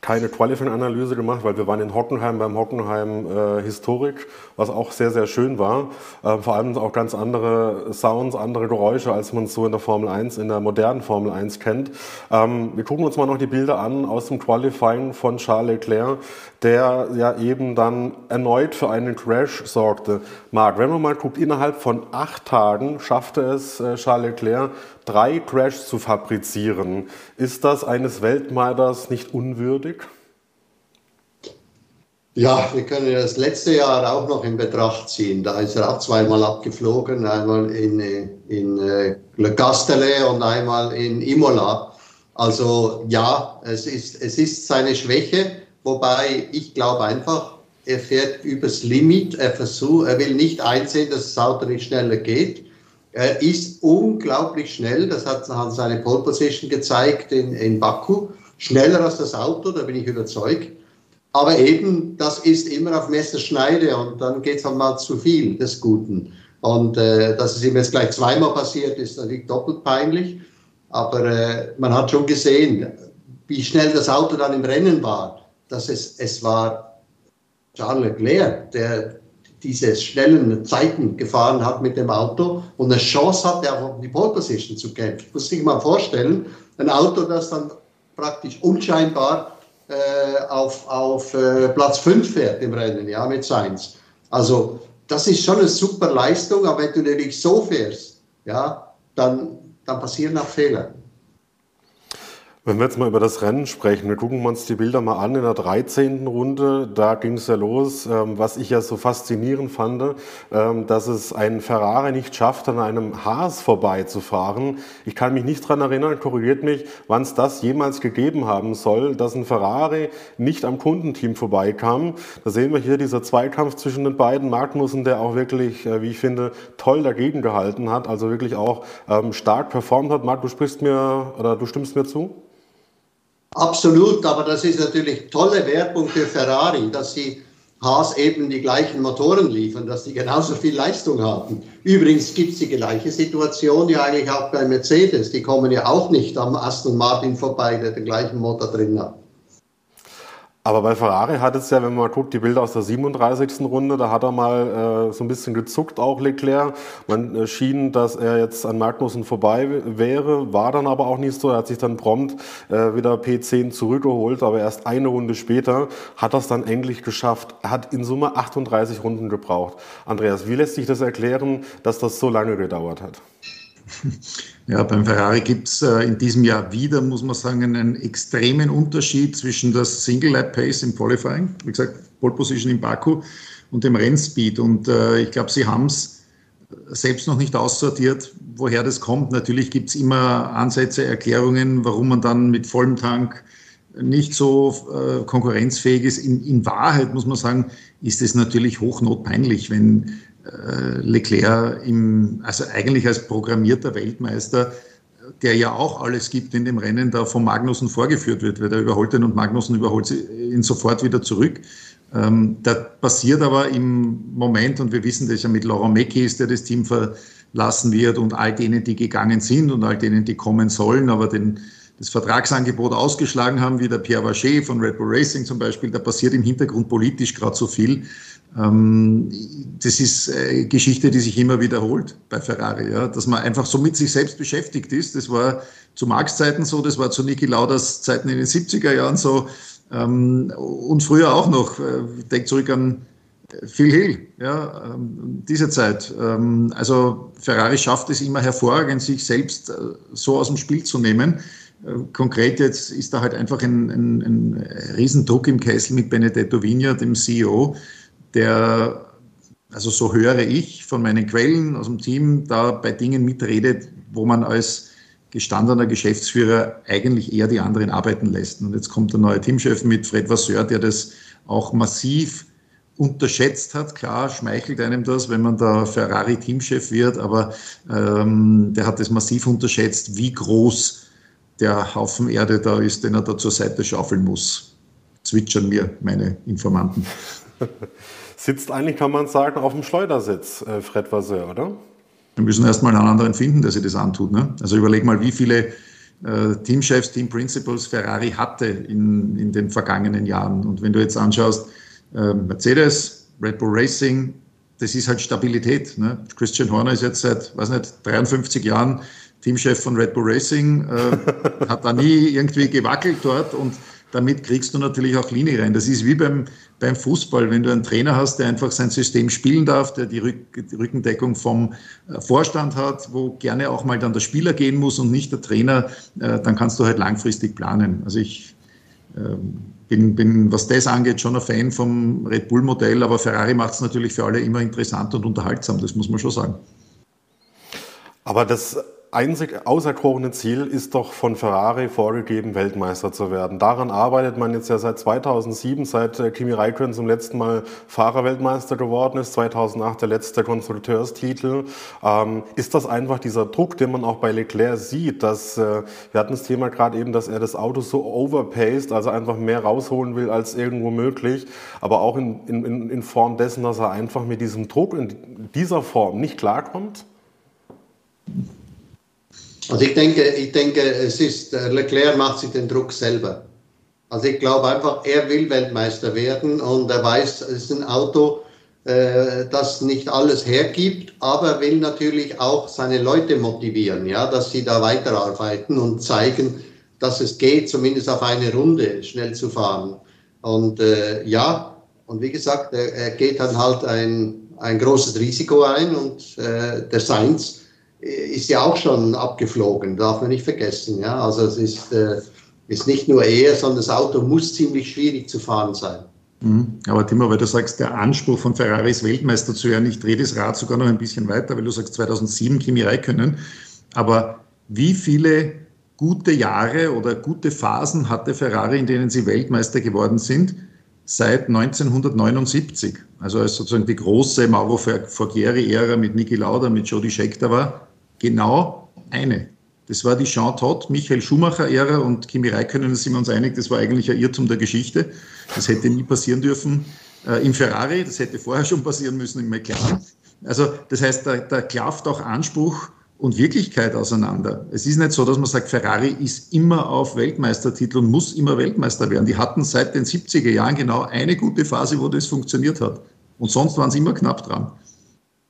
keine Qualifying-Analyse gemacht, weil wir waren in Hockenheim beim Hockenheim äh, Historik, was auch sehr, sehr schön war. Äh, vor allem auch ganz andere Sounds, andere Geräusche, als man es so in der Formel 1, in der modernen Formel 1 kennt. Ähm, wir gucken uns mal noch die Bilder an aus dem Qualifying von Charles Leclerc, der ja eben dann erneut für einen Crash sorgte. Marc, wenn man mal guckt, innerhalb von acht Tagen schaffte es äh, Charles Leclerc, drei Crashs zu fabrizieren. Ist das eines Weltmeisters nicht unwürdig? Ja, wir können das letzte Jahr auch noch in Betracht ziehen. Da ist er auch zweimal abgeflogen, einmal in, in äh, Le Castellet und einmal in Imola. Also ja, es ist, es ist seine Schwäche, wobei ich glaube einfach, er fährt übers Limit, er versucht, er will nicht einsehen, dass das Auto nicht schneller geht. Er ist unglaublich schnell, das hat seine Pole Position gezeigt in, in Baku, schneller als das Auto, da bin ich überzeugt. Aber eben, das ist immer auf Messerschneide und dann geht es halt mal zu viel des Guten. Und äh, dass es ihm jetzt gleich zweimal passiert, ist natürlich doppelt peinlich. Aber äh, man hat schon gesehen, wie schnell das Auto dann im Rennen war. Dass es, es war Charles Leclerc, der diese schnellen Zeiten gefahren hat mit dem Auto und eine Chance hatte, auch um die Pole Position zu kämpfen. Muss sich mal vorstellen, ein Auto, das dann praktisch unscheinbar äh, auf, auf äh, Platz 5 fährt im Rennen, ja, mit Sainz. Also, das ist schon eine super Leistung, aber wenn du nämlich so fährst, ja, dann, dann passieren auch Fehler. Wenn wir jetzt mal über das Rennen sprechen, wir gucken uns die Bilder mal an in der 13. Runde. Da ging es ja los, ähm, was ich ja so faszinierend fand, ähm, dass es ein Ferrari nicht schafft, an einem Haas vorbeizufahren. Ich kann mich nicht dran erinnern, korrigiert mich, wann es das jemals gegeben haben soll, dass ein Ferrari nicht am Kundenteam vorbeikam. Da sehen wir hier dieser Zweikampf zwischen den beiden Magnussen, der auch wirklich, äh, wie ich finde, toll dagegen gehalten hat, also wirklich auch ähm, stark performt hat. Marc, du sprichst mir oder du stimmst mir zu? Absolut, aber das ist natürlich tolle Werbung für Ferrari, dass sie Haas eben die gleichen Motoren liefern, dass sie genauso viel Leistung haben. Übrigens gibt es die gleiche Situation ja eigentlich auch bei Mercedes. Die kommen ja auch nicht am Aston Martin vorbei, der den gleichen Motor drin hat. Aber bei Ferrari hat es ja, wenn man guckt, die Bilder aus der 37. Runde, da hat er mal äh, so ein bisschen gezuckt, auch Leclerc. Man äh, schien, dass er jetzt an Magnussen vorbei wäre, war dann aber auch nicht so. Er hat sich dann prompt äh, wieder P10 zurückgeholt, aber erst eine Runde später hat er es dann endlich geschafft. Er hat in Summe 38 Runden gebraucht. Andreas, wie lässt sich das erklären, dass das so lange gedauert hat? Ja, beim Ferrari gibt es äh, in diesem Jahr wieder, muss man sagen, einen extremen Unterschied zwischen der Single-Lap-Pace im Qualifying, wie gesagt, Pole Position in Baku, und dem Rennspeed. Und äh, ich glaube, sie haben es selbst noch nicht aussortiert, woher das kommt. Natürlich gibt es immer Ansätze, Erklärungen, warum man dann mit vollem Tank nicht so äh, konkurrenzfähig ist. In, in, Wahrheit muss man sagen, ist es natürlich hochnotpeinlich, wenn äh, Leclerc im, also eigentlich als programmierter Weltmeister, der ja auch alles gibt in dem Rennen, da von Magnussen vorgeführt wird, weil der überholt ihn und Magnussen überholt ihn sofort wieder zurück. Ähm, da passiert aber im Moment, und wir wissen das ja mit Laurent Mekies, der das Team verlassen wird, und all denen, die gegangen sind und all denen, die kommen sollen, aber den, das Vertragsangebot ausgeschlagen haben, wie der Pierre Vacher von Red Bull Racing zum Beispiel, da passiert im Hintergrund politisch gerade so viel, ähm, das ist Geschichte, die sich immer wiederholt bei Ferrari, ja, dass man einfach so mit sich selbst beschäftigt ist. Das war zu Marx Zeiten so, das war zu Niki Lauders Zeiten in den 70er Jahren so ähm, und früher auch noch. Äh, ich denke zurück an Phil Hill, ja, ähm, diese Zeit. also Ferrari schafft es immer hervorragend, sich selbst äh, so aus dem Spiel zu nehmen. Konkret jetzt ist da halt einfach ein, ein, ein Riesendruck im Kessel mit Benedetto Vigna, dem CEO, der, also so höre ich von meinen Quellen aus dem Team, da bei Dingen mitredet, wo man als gestandener Geschäftsführer eigentlich eher die anderen arbeiten lässt. Und jetzt kommt der neue Teamchef mit Fred Vasseur, der das auch massiv unterschätzt hat. Klar, schmeichelt einem das, wenn man da Ferrari-Teamchef wird, aber ähm, der hat das massiv unterschätzt, wie groß der Haufen Erde da ist, den er da zur Seite schaufeln muss. Zwitschern mir meine Informanten. Sitzt eigentlich, kann man sagen, auf dem Schleudersitz, äh, Fred Vasseur, oder? Wir müssen erstmal einen anderen finden, der sich das antut. Ne? Also überleg mal, wie viele äh, Teamchefs, Team Principals Ferrari hatte in, in den vergangenen Jahren. Und wenn du jetzt anschaust, äh, Mercedes, Red Bull Racing, das ist halt Stabilität. Ne? Christian Horner ist jetzt seit, weiß nicht, 53 Jahren Teamchef von Red Bull Racing, äh, hat da nie irgendwie gewackelt dort und damit kriegst du natürlich auch Linie rein. Das ist wie beim, beim Fußball, wenn du einen Trainer hast, der einfach sein System spielen darf, der die, Rück, die Rückendeckung vom äh, Vorstand hat, wo gerne auch mal dann der Spieler gehen muss und nicht der Trainer, äh, dann kannst du halt langfristig planen. Also ich ähm, bin, bin, was das angeht, schon ein Fan vom Red Bull-Modell, aber Ferrari macht es natürlich für alle immer interessant und unterhaltsam, das muss man schon sagen. Aber das einzig auserkorene Ziel ist doch von Ferrari vorgegeben, Weltmeister zu werden. Daran arbeitet man jetzt ja seit 2007, seit äh, Kimi Räikkönen zum letzten Mal Fahrerweltmeister geworden ist, 2008 der letzte Konstrukteurstitel. Ähm, ist das einfach dieser Druck, den man auch bei Leclerc sieht, dass, äh, wir hatten das Thema gerade eben, dass er das Auto so overpaced, also einfach mehr rausholen will als irgendwo möglich, aber auch in, in, in Form dessen, dass er einfach mit diesem Druck in dieser Form nicht klarkommt? Also ich denke, ich denke, es ist, äh, Leclerc macht sich den Druck selber. Also ich glaube einfach, er will Weltmeister werden und er weiß, es ist ein Auto, äh, das nicht alles hergibt, aber will natürlich auch seine Leute motivieren, ja, dass sie da weiterarbeiten und zeigen, dass es geht, zumindest auf eine Runde schnell zu fahren. Und äh, ja, und wie gesagt, er, er, geht dann halt ein, ein großes Risiko ein und äh, der Sainz ist ja auch schon abgeflogen, darf man nicht vergessen. Ja? Also es ist, äh, ist nicht nur er, sondern das Auto muss ziemlich schwierig zu fahren sein. Mhm. Aber Timo, weil du sagst, der Anspruch von Ferrari ist Weltmeister zu werden, ich drehe das Rad sogar noch ein bisschen weiter, weil du sagst 2007 Kimi Räikkönen. Aber wie viele gute Jahre oder gute Phasen hatte Ferrari, in denen sie Weltmeister geworden sind? Seit 1979, also als sozusagen die große Mauro Forghieri-Ära mit Niki Lauda, mit Jody Scheckter war, genau eine. Das war die Jean Todt, Michael Schumacher-Ära und Kimi Räikkönen, sind wir uns einig, das war eigentlich ein Irrtum der Geschichte. Das hätte nie passieren dürfen äh, im Ferrari, das hätte vorher schon passieren müssen im McLaren. Also das heißt, da, da klafft auch Anspruch und Wirklichkeit auseinander. Es ist nicht so, dass man sagt, Ferrari ist immer auf Weltmeistertitel und muss immer Weltmeister werden. Die hatten seit den 70er Jahren genau eine gute Phase, wo das funktioniert hat. Und sonst waren sie immer knapp dran.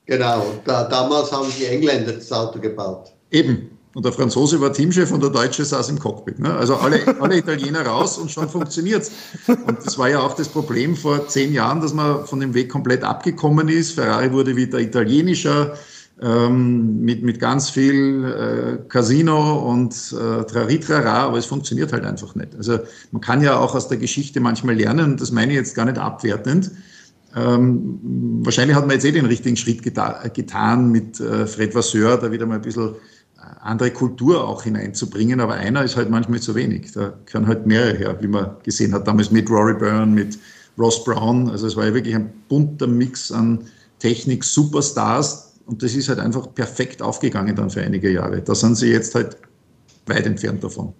Genau, da, damals haben die Engländer das Auto gebaut. Eben, und der Franzose war Teamchef und der Deutsche saß im Cockpit. Ne? Also alle, alle Italiener raus und schon funktioniert's. Und das war ja auch das Problem vor zehn Jahren, dass man von dem Weg komplett abgekommen ist. Ferrari wurde wieder italienischer, ähm, mit, mit ganz viel äh, Casino und äh, Traritrara, aber es funktioniert halt einfach nicht. Also man kann ja auch aus der Geschichte manchmal lernen, und das meine ich jetzt gar nicht abwertend. Ähm, wahrscheinlich hat man jetzt eh den richtigen Schritt geta getan mit äh, Fred Vasseur, da wieder mal ein bisschen andere Kultur auch hineinzubringen, aber einer ist halt manchmal zu wenig. Da können halt mehrere her, wie man gesehen hat, damals mit Rory Byrne, mit Ross Brown. Also es war ja wirklich ein bunter Mix an Technik, Superstars und das ist halt einfach perfekt aufgegangen dann für einige Jahre. Da sind sie jetzt halt weit entfernt davon.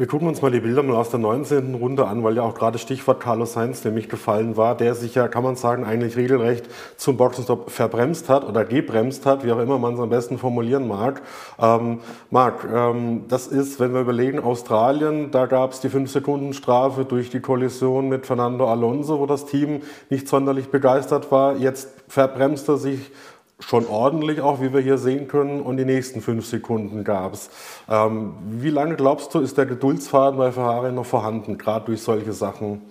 Wir gucken uns mal die Bilder mal aus der 19. Runde an, weil ja auch gerade Stichwort Carlos Sainz nämlich gefallen war, der sich ja, kann man sagen, eigentlich regelrecht zum Boxenstopp verbremst hat oder gebremst hat, wie auch immer man es am besten formulieren mag. Ähm, Marc, ähm, das ist, wenn wir überlegen, Australien, da gab es die 5-Sekunden-Strafe durch die Kollision mit Fernando Alonso, wo das Team nicht sonderlich begeistert war. Jetzt verbremst er sich schon ordentlich, auch wie wir hier sehen können, und die nächsten fünf Sekunden gab es. Ähm, wie lange glaubst du, ist der Geduldsfaden bei Ferrari noch vorhanden, gerade durch solche Sachen?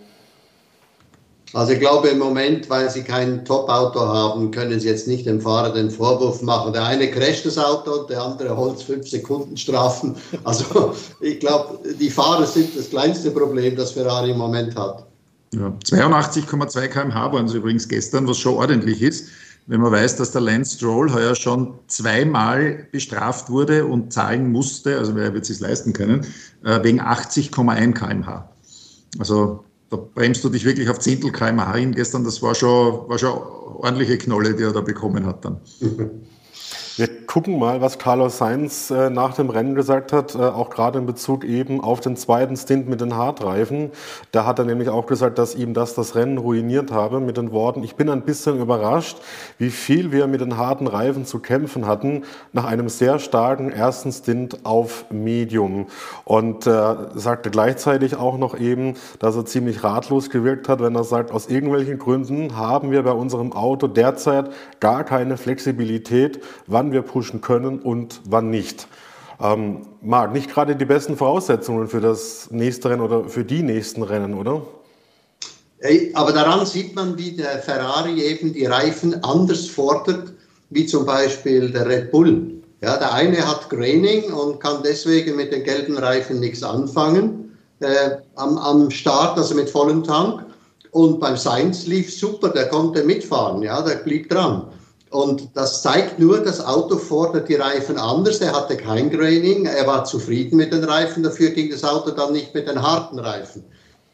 Also ich glaube im Moment, weil sie kein Top-Auto haben, können sie jetzt nicht dem Fahrer den Vorwurf machen. Der eine crasht das Auto und der andere holt fünf Sekunden Strafen. Also ich glaube, die Fahrer sind das kleinste Problem, das Ferrari im Moment hat. Ja, 82,2 km/h waren es übrigens gestern, was schon ordentlich ist wenn man weiß, dass der Lance Stroll heuer schon zweimal bestraft wurde und zahlen musste, also wer wird es sich leisten können, äh, wegen 80,1 kmh. Also da bremst du dich wirklich auf Zehntel kmh hin gestern. Das war schon, war schon ordentliche Knolle, die er da bekommen hat dann. Wir gucken mal, was Carlos Sainz äh, nach dem Rennen gesagt hat, äh, auch gerade in Bezug eben auf den zweiten Stint mit den Hartreifen. Da hat er nämlich auch gesagt, dass ihm das das Rennen ruiniert habe mit den Worten, ich bin ein bisschen überrascht, wie viel wir mit den harten Reifen zu kämpfen hatten nach einem sehr starken ersten Stint auf Medium. Und äh, sagte gleichzeitig auch noch eben, dass er ziemlich ratlos gewirkt hat, wenn er sagt, aus irgendwelchen Gründen haben wir bei unserem Auto derzeit gar keine Flexibilität, wann wir pushen können und wann nicht. Ähm, Marc, nicht gerade die besten Voraussetzungen für das nächste Rennen oder für die nächsten Rennen, oder? Aber daran sieht man, wie der Ferrari eben die Reifen anders fordert, wie zum Beispiel der Red Bull. Ja, der eine hat Graining und kann deswegen mit den gelben Reifen nichts anfangen äh, am, am Start, also mit vollem Tank. Und beim Sainz lief super, der konnte mitfahren, ja, der blieb dran. Und das zeigt nur, das Auto fordert die Reifen anders. Er hatte kein Graining, er war zufrieden mit den Reifen, dafür ging das Auto dann nicht mit den harten Reifen.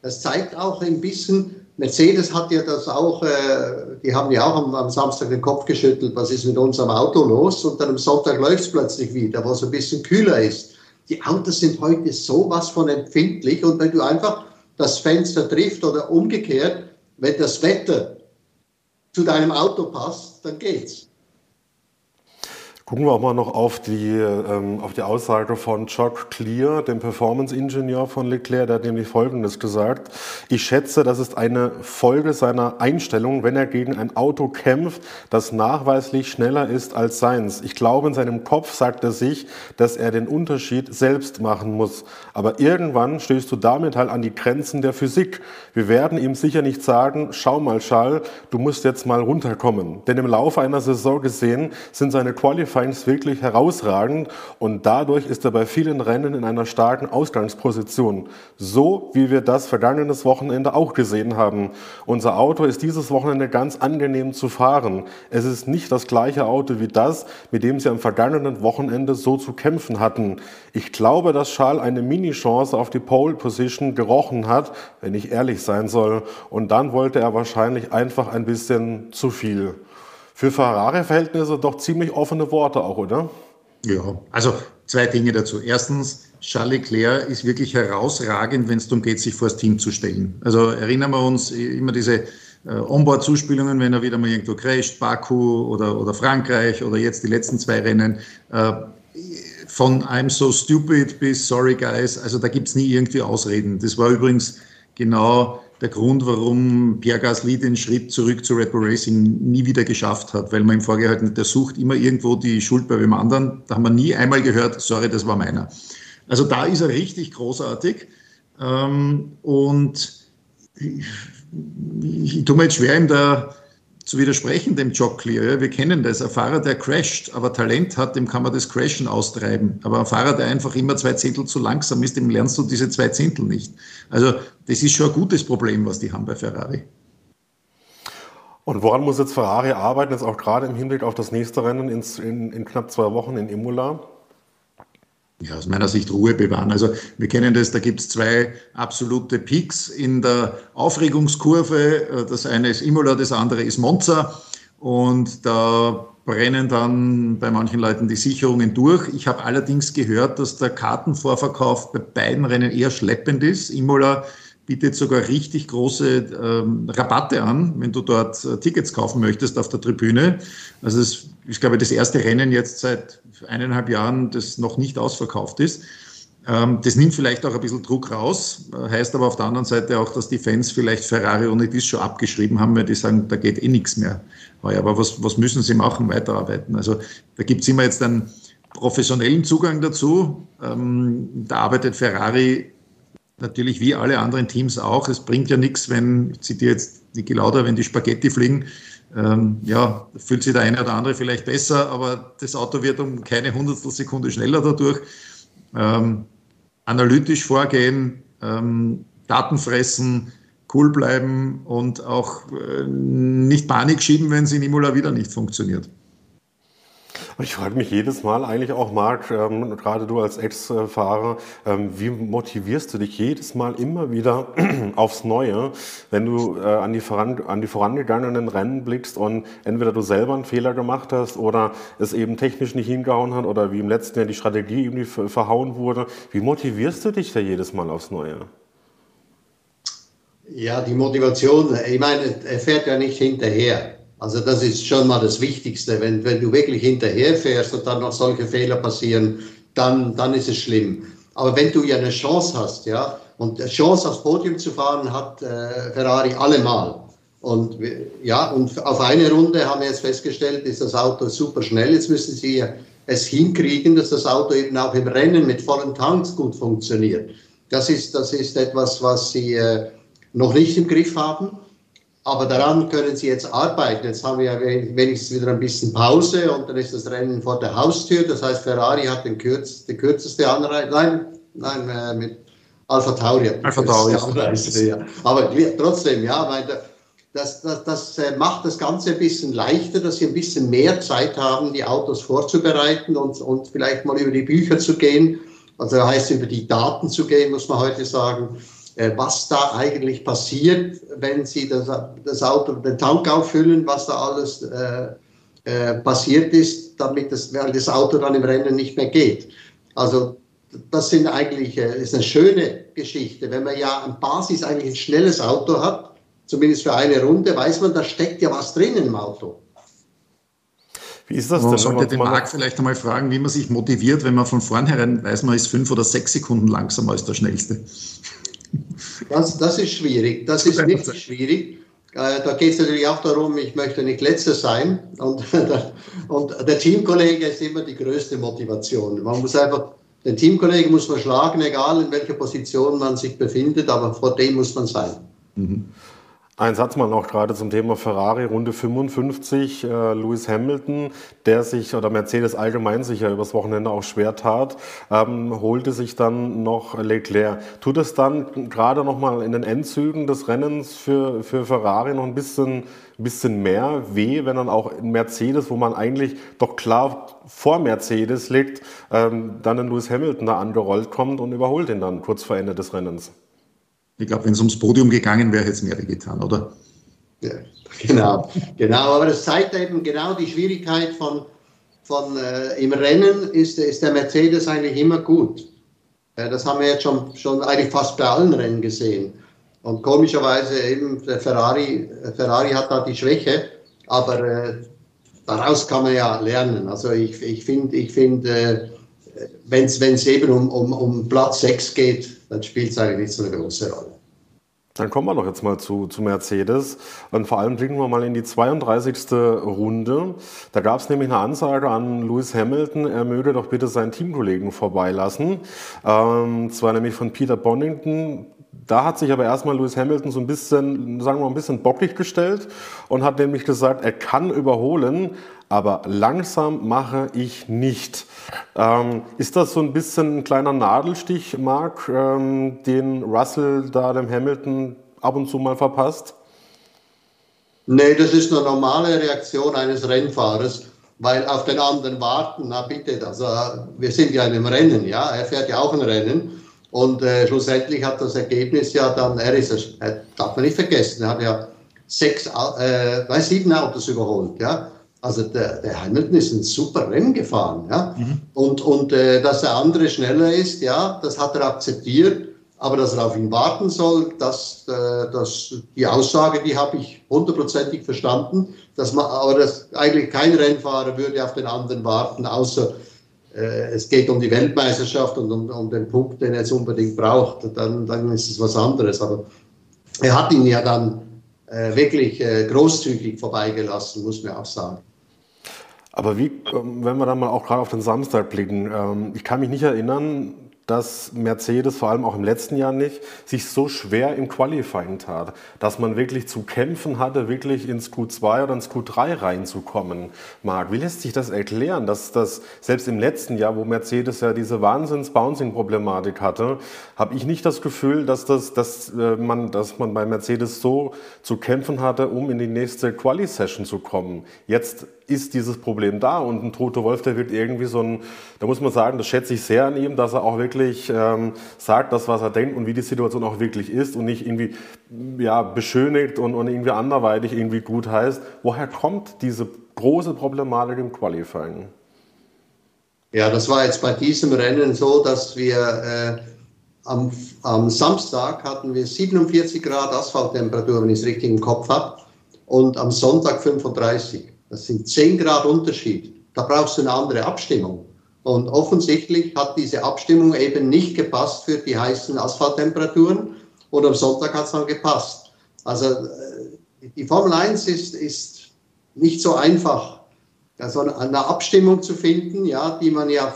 Das zeigt auch ein bisschen, Mercedes hat ja das auch, äh, die haben ja auch am, am, Samstag den Kopf geschüttelt, was ist mit unserem Auto los? Und dann am Sonntag läuft es plötzlich wieder, wo es ein bisschen kühler ist. Die Autos sind heute sowas von empfindlich und wenn du einfach das Fenster trifft oder umgekehrt, wenn das Wetter zu deinem Auto passt, dann geht's. Gucken wir auch mal noch auf die, ähm, auf die Aussage von Chuck Clear, dem Performance-Ingenieur von Leclerc. Der hat nämlich Folgendes gesagt. Ich schätze, das ist eine Folge seiner Einstellung, wenn er gegen ein Auto kämpft, das nachweislich schneller ist als seins. Ich glaube, in seinem Kopf sagt er sich, dass er den Unterschied selbst machen muss. Aber irgendwann stößt du damit halt an die Grenzen der Physik. Wir werden ihm sicher nicht sagen, schau mal, Schall, du musst jetzt mal runterkommen. Denn im Laufe einer Saison gesehen sind seine Qualifying Sainz wirklich herausragend und dadurch ist er bei vielen Rennen in einer starken Ausgangsposition. So wie wir das vergangenes Wochenende auch gesehen haben. Unser Auto ist dieses Wochenende ganz angenehm zu fahren. Es ist nicht das gleiche Auto wie das, mit dem sie am vergangenen Wochenende so zu kämpfen hatten. Ich glaube, dass Charles eine Mini-Chance auf die Pole Position gerochen hat, wenn ich ehrlich sein soll. Und dann wollte er wahrscheinlich einfach ein bisschen zu viel. Für Ferrari-Verhältnisse doch ziemlich offene Worte auch, oder? Ja, also zwei Dinge dazu. Erstens, Charles Leclerc ist wirklich herausragend, wenn es darum geht, sich vor das Team zu stellen. Also erinnern wir uns immer diese äh, Onboard-Zuspielungen, wenn er wieder mal irgendwo crasht, Baku oder, oder Frankreich oder jetzt die letzten zwei Rennen. Äh, von I'm so stupid bis sorry guys, also da gibt es nie irgendwie Ausreden. Das war übrigens genau der Grund, warum Pierre Gasly den Schritt zurück zu Red Bull Racing nie wieder geschafft hat, weil man ihm vorgehalten hat, der sucht immer irgendwo die Schuld bei wem anderen. Da haben wir nie einmal gehört, sorry, das war meiner. Also da ist er richtig großartig. Ähm, und ich, ich tue mir jetzt schwer, ihm da zu widersprechen, dem Jockey. Wir kennen das. Ein Fahrer, der crasht, aber Talent hat, dem kann man das Crashen austreiben. Aber ein Fahrer, der einfach immer zwei Zehntel zu langsam ist, dem lernst du diese zwei Zehntel nicht. Also das ist schon ein gutes Problem, was die haben bei Ferrari. Und woran muss jetzt Ferrari arbeiten, jetzt auch gerade im Hinblick auf das nächste Rennen in, in, in knapp zwei Wochen in Imola? Ja, aus meiner Sicht Ruhe bewahren. Also wir kennen das, da gibt es zwei absolute Peaks in der Aufregungskurve. Das eine ist Imola, das andere ist Monza. Und da brennen dann bei manchen Leuten die Sicherungen durch. Ich habe allerdings gehört, dass der Kartenvorverkauf bei beiden Rennen eher schleppend ist. Imola bietet sogar richtig große ähm, Rabatte an, wenn du dort äh, Tickets kaufen möchtest auf der Tribüne. Also es ist, glaube ich, das erste Rennen jetzt seit eineinhalb Jahren, das noch nicht ausverkauft ist. Ähm, das nimmt vielleicht auch ein bisschen Druck raus, äh, heißt aber auf der anderen Seite auch, dass die Fans vielleicht Ferrari ohne dies schon abgeschrieben haben, weil die sagen, da geht eh nichts mehr. Aber was, was müssen sie machen? Weiterarbeiten. Also da gibt es immer jetzt einen professionellen Zugang dazu. Ähm, da arbeitet Ferrari natürlich wie alle anderen Teams auch. Es bringt ja nichts, wenn, ich zitiere jetzt Niki Lauda, wenn die Spaghetti fliegen, ähm, ja, fühlt sich der eine oder andere vielleicht besser, aber das Auto wird um keine Hundertstel Sekunde schneller dadurch. Ähm, analytisch vorgehen, ähm, Daten fressen, cool bleiben und auch äh, nicht Panik schieben, wenn es in Imola wieder nicht funktioniert. Ich frage mich jedes Mal eigentlich auch, Marc, ähm, gerade du als Ex-Fahrer, ähm, wie motivierst du dich jedes Mal immer wieder aufs Neue, wenn du äh, an, die voran, an die vorangegangenen Rennen blickst und entweder du selber einen Fehler gemacht hast oder es eben technisch nicht hingehauen hat oder wie im letzten Jahr die Strategie irgendwie verhauen wurde. Wie motivierst du dich da jedes Mal aufs Neue? Ja, die Motivation, ich meine, er fährt ja nicht hinterher. Also das ist schon mal das Wichtigste. Wenn, wenn du wirklich hinterherfährst und dann noch solche Fehler passieren, dann, dann ist es schlimm. Aber wenn du ja eine Chance hast, ja, und eine Chance aufs Podium zu fahren hat äh, Ferrari allemal. Und ja, und auf eine Runde haben wir jetzt festgestellt, ist das Auto super schnell. Jetzt müssen sie es hinkriegen, dass das Auto eben auch im Rennen mit vollen Tanks gut funktioniert. Das ist, das ist etwas, was sie äh, noch nicht im Griff haben. Aber daran können Sie jetzt arbeiten. Jetzt haben wir ja wenigstens wieder ein bisschen Pause und dann ist das Rennen vor der Haustür. Das heißt, Ferrari hat den kürz, die kürzeste Anreise. Nein, nein, äh, mit Alpha Tauri. Alpha Tauri. Anreise, ja. Aber trotzdem, ja, weil das, das, das äh, macht das Ganze ein bisschen leichter, dass Sie ein bisschen mehr Zeit haben, die Autos vorzubereiten und, und vielleicht mal über die Bücher zu gehen. Also heißt über die Daten zu gehen, muss man heute sagen was da eigentlich passiert, wenn Sie das, das Auto, den Tank auffüllen, was da alles äh, äh, passiert ist, damit das, weil das Auto dann im Rennen nicht mehr geht. Also das sind eigentlich, äh, ist eine schöne Geschichte. Wenn man ja an Basis eigentlich ein schnelles Auto hat, zumindest für eine Runde, weiß man, da steckt ja was drin im Auto. Wie ist das man denn? Man sollte den Marc vielleicht einmal fragen, wie man sich motiviert, wenn man von vornherein weiß, man ist fünf oder sechs Sekunden langsamer als der Schnellste. Das, das ist schwierig. Das ist wirklich schwierig. Äh, da geht es natürlich auch darum, ich möchte nicht letzter sein. Und, und der Teamkollege ist immer die größte Motivation. Man muss einfach, den Teamkollegen muss man schlagen, egal in welcher Position man sich befindet, aber vor dem muss man sein. Mhm. Ein Satz mal noch gerade zum Thema Ferrari, Runde 55, äh, Lewis Hamilton, der sich, oder Mercedes allgemein sich ja übers Wochenende auch schwer tat, ähm, holte sich dann noch Leclerc. Tut es dann gerade nochmal in den Endzügen des Rennens für, für Ferrari noch ein bisschen, bisschen mehr weh, wenn dann auch in Mercedes, wo man eigentlich doch klar vor Mercedes liegt, ähm, dann ein Lewis Hamilton da angerollt kommt und überholt ihn dann kurz vor Ende des Rennens? Ich glaube, wenn es ums Podium gegangen wäre, hätte es mehr getan, oder? Ja, genau, genau. Aber das zeigt eben genau die Schwierigkeit von, von äh, im Rennen ist, ist der Mercedes eigentlich immer gut. Äh, das haben wir jetzt schon, schon eigentlich fast bei allen Rennen gesehen. Und komischerweise eben der Ferrari, Ferrari hat da die Schwäche, aber äh, daraus kann man ja lernen. Also ich, finde, ich find, äh, wenn es eben um, um, um Platz 6 geht, dann spielt es eigentlich nicht so eine große Rolle. Dann kommen wir doch jetzt mal zu, zu Mercedes. Und vor allem blicken wir mal in die 32. Runde. Da gab es nämlich eine Ansage an Lewis Hamilton, er möge doch bitte seinen Teamkollegen vorbeilassen. Ähm, zwar nämlich von Peter Bonington. Da hat sich aber erstmal Lewis Hamilton so ein bisschen, sagen wir mal, ein bisschen bockig gestellt und hat nämlich gesagt, er kann überholen, aber langsam mache ich nicht. Ähm, ist das so ein bisschen ein kleiner Nadelstich, Mark, ähm, den Russell da dem Hamilton ab und zu mal verpasst? Nee, das ist eine normale Reaktion eines Rennfahrers, weil auf den anderen warten, na bitte, also wir sind ja in einem Rennen, ja, er fährt ja auch ein Rennen und äh, schlussendlich hat das Ergebnis ja dann, er ist, er, darf man nicht vergessen, er hat ja sechs, äh, sieben Autos überholt, ja, also der, der Hamilton ist ein super Rennen gefahren. Ja? Mhm. Und, und äh, dass der andere schneller ist, ja, das hat er akzeptiert. Aber dass er auf ihn warten soll, das, äh, das, die Aussage, die habe ich hundertprozentig verstanden. Dass man, aber dass eigentlich kein Rennfahrer würde auf den anderen warten, außer es geht um die Weltmeisterschaft und um, um, den Punkt, den er jetzt unbedingt braucht. Dann, dann ist es was anderes. Aber er hat ihn ja dann äh, wirklich äh, großzügig vorbeigelassen, muss man auch sagen. Aber wie, ähm, wenn wir dann mal auch gerade auf den Samstag blicken, ähm, ich kann mich nicht erinnern, dass Mercedes, vor allem auch im letzten Jahr nicht, sich so schwer im Qualifying tat, dass man wirklich zu kämpfen hatte, wirklich ins Q2 oder ins Q3 reinzukommen. Marc, wie lässt sich das erklären, dass das selbst im letzten Jahr, wo Mercedes ja diese Wahnsinns-Bouncing-Problematik hatte, habe ich nicht das Gefühl, dass, das, dass, äh, man, dass man bei Mercedes so zu kämpfen hatte, um in die nächste Quali-Session zu kommen. Jetzt ist dieses Problem da und ein Toto Wolf, der wird irgendwie so ein, da muss man sagen, das schätze ich sehr an ihm, dass er auch wirklich ähm, sagt, das, was er denkt und wie die Situation auch wirklich ist und nicht irgendwie ja, beschönigt und, und irgendwie anderweitig irgendwie gut heißt. Woher kommt diese große Problematik im Qualifying? Ja, das war jetzt bei diesem Rennen so, dass wir äh, am, am Samstag hatten wir 47 Grad Asphalttemperatur, wenn ich es richtig im Kopf habe, und am Sonntag 35. Das sind 10 Grad Unterschied. Da brauchst du eine andere Abstimmung. Und offensichtlich hat diese Abstimmung eben nicht gepasst für die heißen Asphalttemperaturen. Und am Sonntag hat es dann gepasst. Also äh, die Formel 1 ist, ist nicht so einfach, also eine Abstimmung zu finden, ja, die man ja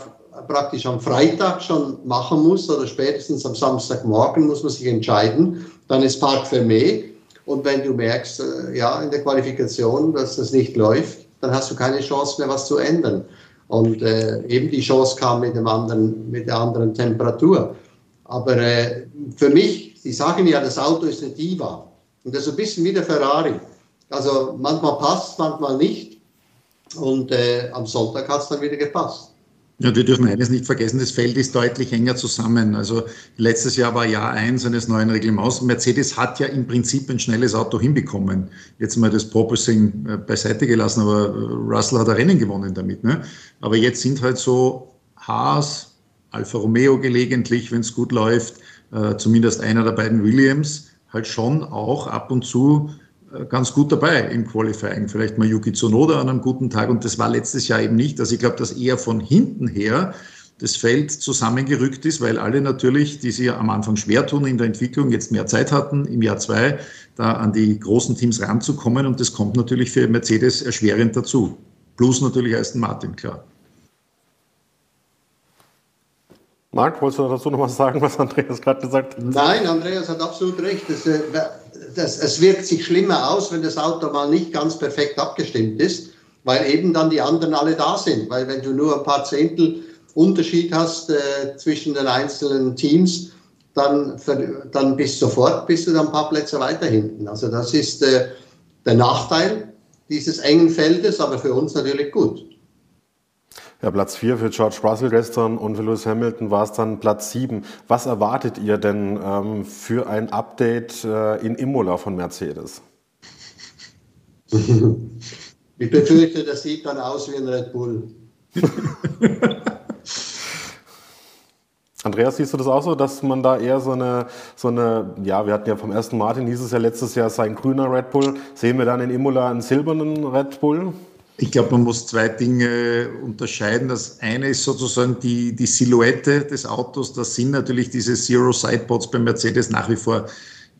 praktisch am Freitag schon machen muss oder spätestens am Samstagmorgen muss man sich entscheiden. Dann ist Park Fermé und wenn du merkst, äh, ja, in der Qualifikation, dass das nicht läuft, dann hast du keine Chance mehr, was zu ändern. Und äh, eben die Chance kam mit, dem anderen, mit der anderen Temperatur. Aber äh, für mich, Sie sagen ja, das Auto ist eine Diva. Und das ist ein bisschen wie der Ferrari. Also manchmal passt, manchmal nicht. Und äh, am Sonntag hat es dann wieder gepasst. Ja, wir dürfen eines nicht vergessen, das Feld ist deutlich enger zusammen. Also letztes Jahr war Jahr eins eines neuen Reglements. Mercedes hat ja im Prinzip ein schnelles Auto hinbekommen. Jetzt mal das Porpoising äh, beiseite gelassen, aber äh, Russell hat ein Rennen gewonnen damit. Ne? Aber jetzt sind halt so Haas, Alfa Romeo gelegentlich, wenn es gut läuft, äh, zumindest einer der beiden Williams, halt schon auch ab und zu ganz gut dabei im Qualifying. Vielleicht mal Yuki Tsunoda an einem guten Tag und das war letztes Jahr eben nicht. Also ich glaube, dass eher von hinten her das Feld zusammengerückt ist, weil alle natürlich, die sich am Anfang schwer tun in der Entwicklung, jetzt mehr Zeit hatten, im Jahr zwei da an die großen Teams ranzukommen und das kommt natürlich für Mercedes erschwerend dazu. Plus natürlich Aston Martin, klar. Marc, wolltest du dazu noch was sagen, was Andreas gerade gesagt hat? Nein, Andreas hat absolut recht. Das, äh, das, es wirkt sich schlimmer aus, wenn das Auto mal nicht ganz perfekt abgestimmt ist, weil eben dann die anderen alle da sind. Weil wenn du nur ein paar Zehntel Unterschied hast äh, zwischen den einzelnen Teams, dann, dann bist sofort bist du dann ein paar Plätze weiter hinten. Also das ist äh, der Nachteil dieses engen Feldes, aber für uns natürlich gut. Ja, Platz 4 für George Russell gestern und für Lewis Hamilton war es dann Platz 7. Was erwartet ihr denn ähm, für ein Update äh, in Imola von Mercedes? ich befürchte, das sieht dann aus wie ein Red Bull. Andreas, siehst du das auch so, dass man da eher so eine, so eine, ja, wir hatten ja vom ersten Martin dieses Jahr letztes Jahr sein grüner Red Bull. Sehen wir dann in Imola einen silbernen Red Bull? Ich glaube, man muss zwei Dinge unterscheiden. Das eine ist sozusagen die, die Silhouette des Autos. Das sind natürlich diese Zero Sideboards bei Mercedes nach wie vor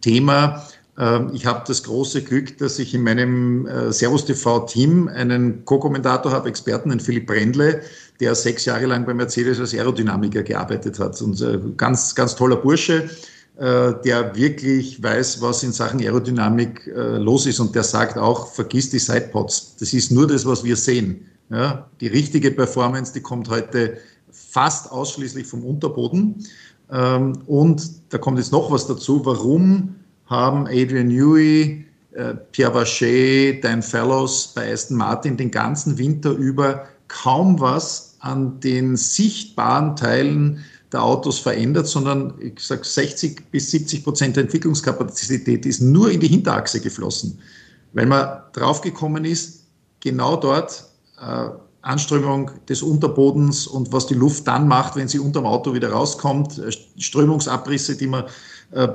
Thema. Ähm, ich habe das große Glück, dass ich in meinem äh, Servus TV-Team einen Co-Kommentator habe, Experten, den Philipp Brendle, der sechs Jahre lang bei Mercedes als Aerodynamiker gearbeitet hat. Und äh, ganz, ganz toller Bursche der wirklich weiß, was in Sachen Aerodynamik äh, los ist und der sagt auch, vergiss die Sidepods. Das ist nur das, was wir sehen. Ja, die richtige Performance, die kommt heute fast ausschließlich vom Unterboden. Ähm, und da kommt jetzt noch was dazu. Warum haben Adrian Newey, äh, Pierre Vacher, Dan Fellows bei Aston Martin den ganzen Winter über kaum was an den sichtbaren Teilen der Autos verändert, sondern ich sage 60 bis 70 Prozent der Entwicklungskapazität ist nur in die Hinterachse geflossen, weil man draufgekommen ist, genau dort äh, Anströmung des Unterbodens und was die Luft dann macht, wenn sie unterm Auto wieder rauskommt, äh, Strömungsabrisse, die man äh,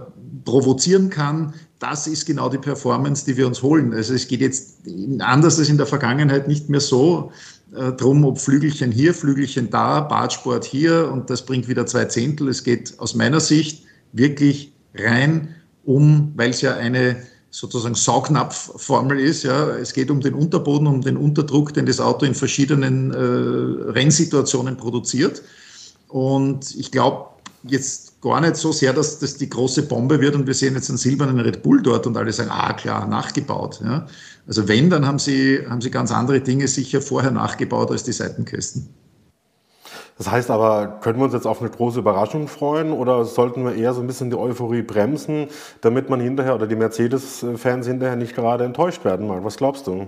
provozieren kann, das ist genau die Performance, die wir uns holen. Also es geht jetzt anders als in der Vergangenheit nicht mehr so, äh, drum, ob Flügelchen hier, Flügelchen da, Bartsport hier und das bringt wieder zwei Zehntel. Es geht aus meiner Sicht wirklich rein um, weil es ja eine sozusagen Saugnapfformel ist. Ja. Es geht um den Unterboden, um den Unterdruck, den das Auto in verschiedenen äh, Rennsituationen produziert. Und ich glaube jetzt gar nicht so sehr, dass das die große Bombe wird und wir sehen jetzt einen silbernen Red Bull dort und alle sagen, ah klar, nachgebaut. Ja. Also wenn, dann haben sie, haben sie ganz andere Dinge sicher vorher nachgebaut als die Seitenkästen. Das heißt aber, können wir uns jetzt auf eine große Überraschung freuen oder sollten wir eher so ein bisschen die Euphorie bremsen, damit man hinterher oder die Mercedes-Fans hinterher nicht gerade enttäuscht werden mag? Was glaubst du?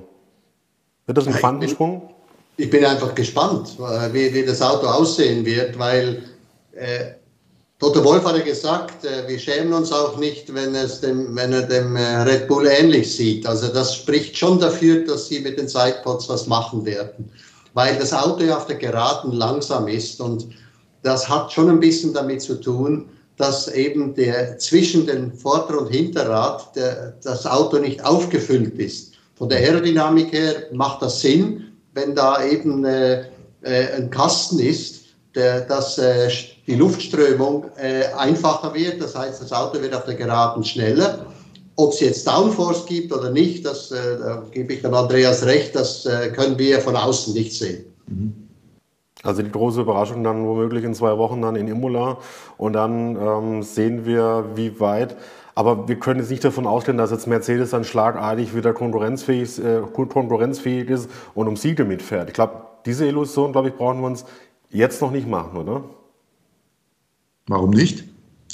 Wird das ein Quantensprung? Ich bin einfach gespannt, wie, wie das Auto aussehen wird, weil äh, Toto Wolf hat ja gesagt, äh, wir schämen uns auch nicht, wenn, dem, wenn er dem äh, Red Bull ähnlich sieht. Also das spricht schon dafür, dass sie mit den Sidepods was machen werden. Weil das Auto ja auf der Geraden langsam ist und das hat schon ein bisschen damit zu tun, dass eben der zwischen dem Vorder- und Hinterrad der, das Auto nicht aufgefüllt ist. Von der Aerodynamik her macht das Sinn, wenn da eben äh, äh, ein Kasten ist, der, dass äh, die Luftströmung äh, einfacher wird. Das heißt, das Auto wird auf der Geraden schneller. Ob es jetzt Downforce gibt oder nicht, das äh, da gebe ich dann Andreas recht, das äh, können wir von außen nicht sehen. Mhm. Also die große Überraschung dann womöglich in zwei Wochen dann in Imola und dann ähm, sehen wir, wie weit. Aber wir können jetzt nicht davon ausgehen, dass jetzt Mercedes dann schlagartig wieder konkurrenzfähig, äh, konkurrenzfähig ist und um Siege mitfährt. Ich glaube, diese Illusion, glaube ich, brauchen wir uns jetzt noch nicht machen, oder? Warum nicht?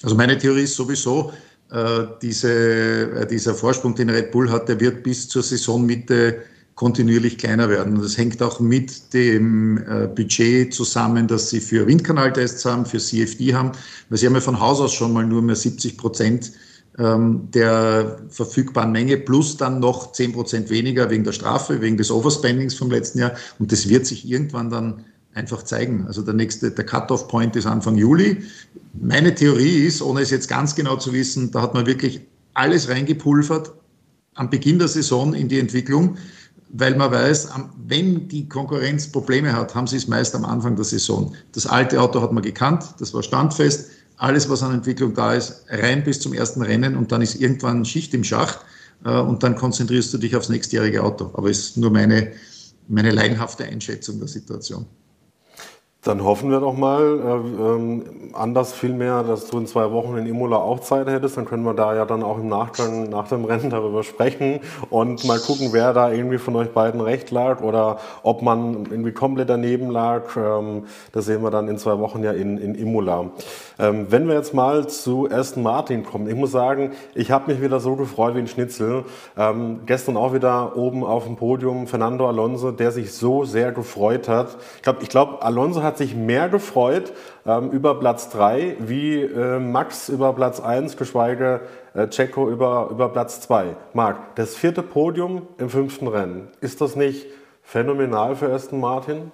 Also meine Theorie ist sowieso, äh, diese, äh, dieser Vorsprung, den Red Bull hat, der wird bis zur Saisonmitte kontinuierlich kleiner werden. Das hängt auch mit dem äh, Budget zusammen, das sie für Windkanaltests haben, für CFD haben, weil sie haben ja von Haus aus schon mal nur mehr 70 Prozent ähm, der verfügbaren Menge plus dann noch 10 Prozent weniger wegen der Strafe, wegen des Overspendings vom letzten Jahr. Und das wird sich irgendwann dann einfach zeigen. Also der nächste, der Cut-off-Point ist Anfang Juli. Meine Theorie ist, ohne es jetzt ganz genau zu wissen, da hat man wirklich alles reingepulvert am Beginn der Saison in die Entwicklung, weil man weiß, wenn die Konkurrenz Probleme hat, haben sie es meist am Anfang der Saison. Das alte Auto hat man gekannt, das war standfest. Alles, was an Entwicklung da ist, rein bis zum ersten Rennen und dann ist irgendwann Schicht im Schacht äh, und dann konzentrierst du dich aufs nächstjährige Auto. Aber es ist nur meine, meine laienhafte Einschätzung der Situation. Dann hoffen wir doch mal, äh, ähm, anders vielmehr, dass du in zwei Wochen in Imola auch Zeit hättest. Dann können wir da ja dann auch im Nachgang nach dem Rennen darüber sprechen und mal gucken, wer da irgendwie von euch beiden recht lag oder ob man irgendwie komplett daneben lag. Ähm, das sehen wir dann in zwei Wochen ja in, in Imola. Ähm, wenn wir jetzt mal zu Aston Martin kommen, ich muss sagen, ich habe mich wieder so gefreut wie ein Schnitzel. Ähm, gestern auch wieder oben auf dem Podium Fernando Alonso, der sich so sehr gefreut hat. Ich glaube, ich glaub, Alonso hat sich mehr gefreut ähm, über Platz 3 wie äh, Max über Platz 1, geschweige äh, Checo über, über Platz 2. Marc, das vierte Podium im fünften Rennen, ist das nicht phänomenal für Aston Martin?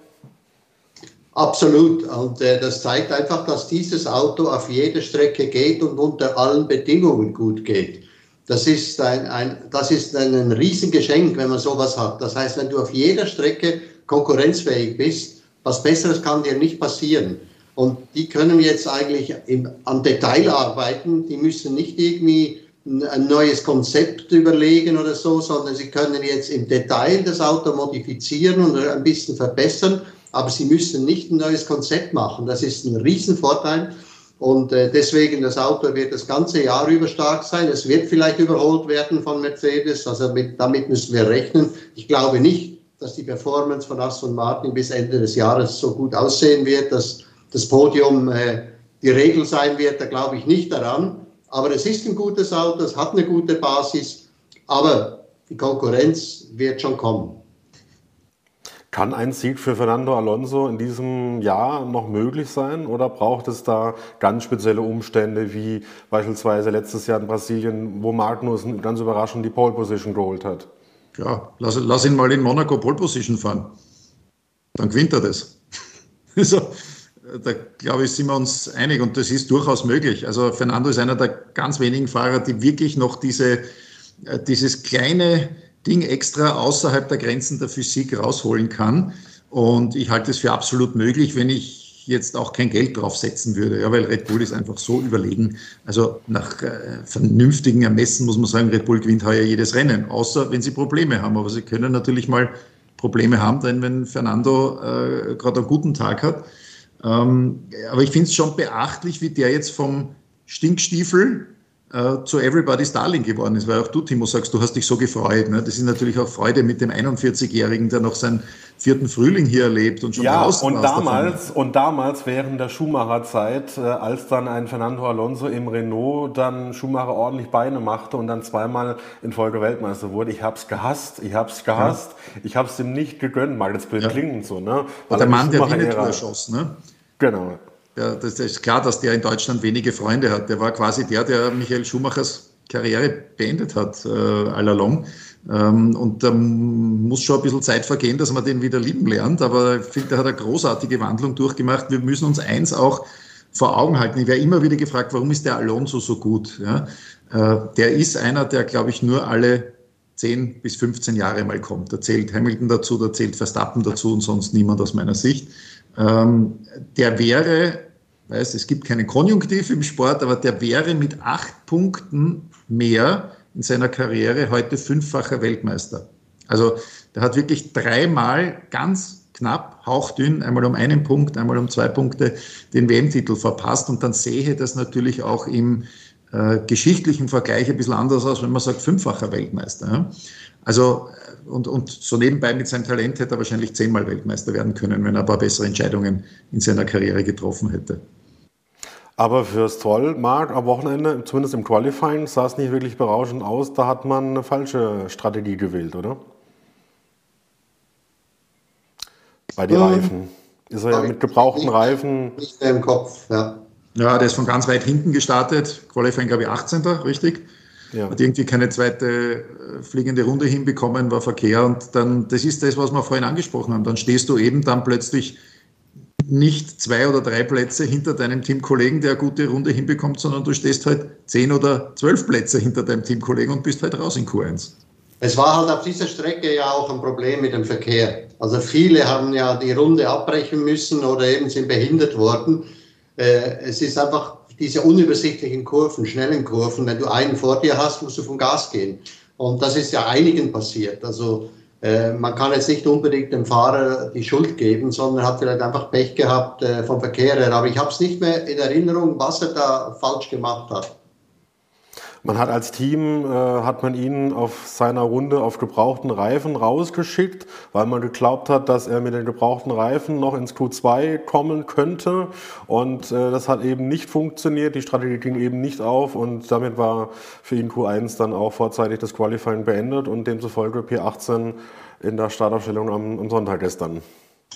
Absolut. Und äh, das zeigt einfach, dass dieses Auto auf jeder Strecke geht und unter allen Bedingungen gut geht. Das ist ein, ein, das ist ein, ein Riesengeschenk, wenn man sowas hat. Das heißt, wenn du auf jeder Strecke konkurrenzfähig bist, was Besseres kann dir nicht passieren. Und die können jetzt eigentlich im, am Detail arbeiten. Die müssen nicht irgendwie ein neues Konzept überlegen oder so, sondern sie können jetzt im Detail das Auto modifizieren und ein bisschen verbessern aber sie müssen nicht ein neues Konzept machen. Das ist ein Riesenvorteil. Und äh, deswegen, das Auto wird das ganze Jahr über stark sein. Es wird vielleicht überholt werden von Mercedes. Also mit, damit müssen wir rechnen. Ich glaube nicht, dass die Performance von Aston Martin bis Ende des Jahres so gut aussehen wird, dass das Podium äh, die Regel sein wird. Da glaube ich nicht daran. Aber es ist ein gutes Auto, es hat eine gute Basis. Aber die Konkurrenz wird schon kommen. Kann ein Sieg für Fernando Alonso in diesem Jahr noch möglich sein oder braucht es da ganz spezielle Umstände wie beispielsweise letztes Jahr in Brasilien, wo Magnussen ganz überraschend die Pole Position geholt hat? Ja, lass, lass ihn mal in Monaco Pole Position fahren. Dann gewinnt er das. Also, da glaube ich, sind wir uns einig und das ist durchaus möglich. Also Fernando ist einer der ganz wenigen Fahrer, die wirklich noch diese, äh, dieses kleine Ding extra außerhalb der Grenzen der Physik rausholen kann. Und ich halte es für absolut möglich, wenn ich jetzt auch kein Geld draufsetzen würde, ja, weil Red Bull ist einfach so überlegen. Also nach äh, vernünftigen Ermessen muss man sagen, Red Bull gewinnt heuer jedes Rennen, außer wenn sie Probleme haben. Aber sie können natürlich mal Probleme haben, denn wenn Fernando äh, gerade einen guten Tag hat. Ähm, aber ich finde es schon beachtlich, wie der jetzt vom Stinkstiefel äh, zu Everybody's Darling geworden ist, weil auch du, Timo, sagst, du hast dich so gefreut. Ne? Das ist natürlich auch Freude mit dem 41-Jährigen, der noch seinen vierten Frühling hier erlebt und schon ja, draußen und damals und damals während der Schumacher-Zeit, äh, als dann ein Fernando Alonso im Renault dann Schumacher ordentlich Beine machte und dann zweimal in Folge Weltmeister wurde, ich hab's gehasst, ich hab's gehasst, ja. ich hab's ihm nicht gegönnt, mag jetzt blöd ja. klingen so, ne? Weil der Mann, der Winnetou erschoss, ne? Genau. Ja, das ist klar, dass der in Deutschland wenige Freunde hat. Der war quasi der, der Michael Schumachers Karriere beendet hat, äh, all along. Ähm, und da muss schon ein bisschen Zeit vergehen, dass man den wieder lieben lernt. Aber ich finde, der hat eine großartige Wandlung durchgemacht. Wir müssen uns eins auch vor Augen halten. Ich werde immer wieder gefragt, warum ist der Alonso so gut? Ja? Äh, der ist einer, der, glaube ich, nur alle 10 bis 15 Jahre mal kommt. Da zählt Hamilton dazu, da zählt Verstappen dazu und sonst niemand aus meiner Sicht. Ähm, der wäre, weiß, es gibt keinen Konjunktiv im Sport, aber der wäre mit acht Punkten mehr in seiner Karriere heute fünffacher Weltmeister. Also der hat wirklich dreimal ganz knapp, hauchdünn, einmal um einen Punkt, einmal um zwei Punkte den WM-Titel verpasst. Und dann sehe das natürlich auch im äh, geschichtlichen Vergleich ein bisschen anders aus, wenn man sagt, fünffacher Weltmeister. Ja? Also und, und so nebenbei mit seinem Talent hätte er wahrscheinlich zehnmal Weltmeister werden können, wenn er ein paar bessere Entscheidungen in seiner Karriere getroffen hätte. Aber fürs Toll, Marc, am Wochenende, zumindest im Qualifying, sah es nicht wirklich berauschend aus. Da hat man eine falsche Strategie gewählt, oder? Bei den ähm, Reifen. Ist er ja mit gebrauchten nicht, Reifen. Nicht mehr im Kopf, ja. Ja, der ist von ganz weit hinten gestartet. Qualifying, glaube ich, 18. richtig? Ja. Hat irgendwie keine zweite äh, fliegende Runde hinbekommen, war Verkehr. Und dann, das ist das, was wir vorhin angesprochen haben. Dann stehst du eben dann plötzlich nicht zwei oder drei Plätze hinter deinem Teamkollegen, der eine gute Runde hinbekommt, sondern du stehst halt zehn oder zwölf Plätze hinter deinem Teamkollegen und bist halt raus in Q1. Es war halt auf dieser Strecke ja auch ein Problem mit dem Verkehr. Also viele haben ja die Runde abbrechen müssen oder eben sind behindert worden. Äh, es ist einfach diese unübersichtlichen Kurven, schnellen Kurven, wenn du einen vor dir hast, musst du vom Gas gehen. Und das ist ja einigen passiert. Also äh, man kann jetzt nicht unbedingt dem Fahrer die Schuld geben, sondern hat vielleicht einfach Pech gehabt äh, vom Verkehr her. Aber ich habe es nicht mehr in Erinnerung, was er da falsch gemacht hat. Man hat als Team, äh, hat man ihn auf seiner Runde auf gebrauchten Reifen rausgeschickt, weil man geglaubt hat, dass er mit den gebrauchten Reifen noch ins Q2 kommen könnte. Und äh, das hat eben nicht funktioniert. Die Strategie ging eben nicht auf und damit war für ihn Q1 dann auch vorzeitig das Qualifying beendet und demzufolge P18 in der Startaufstellung am, am Sonntag gestern.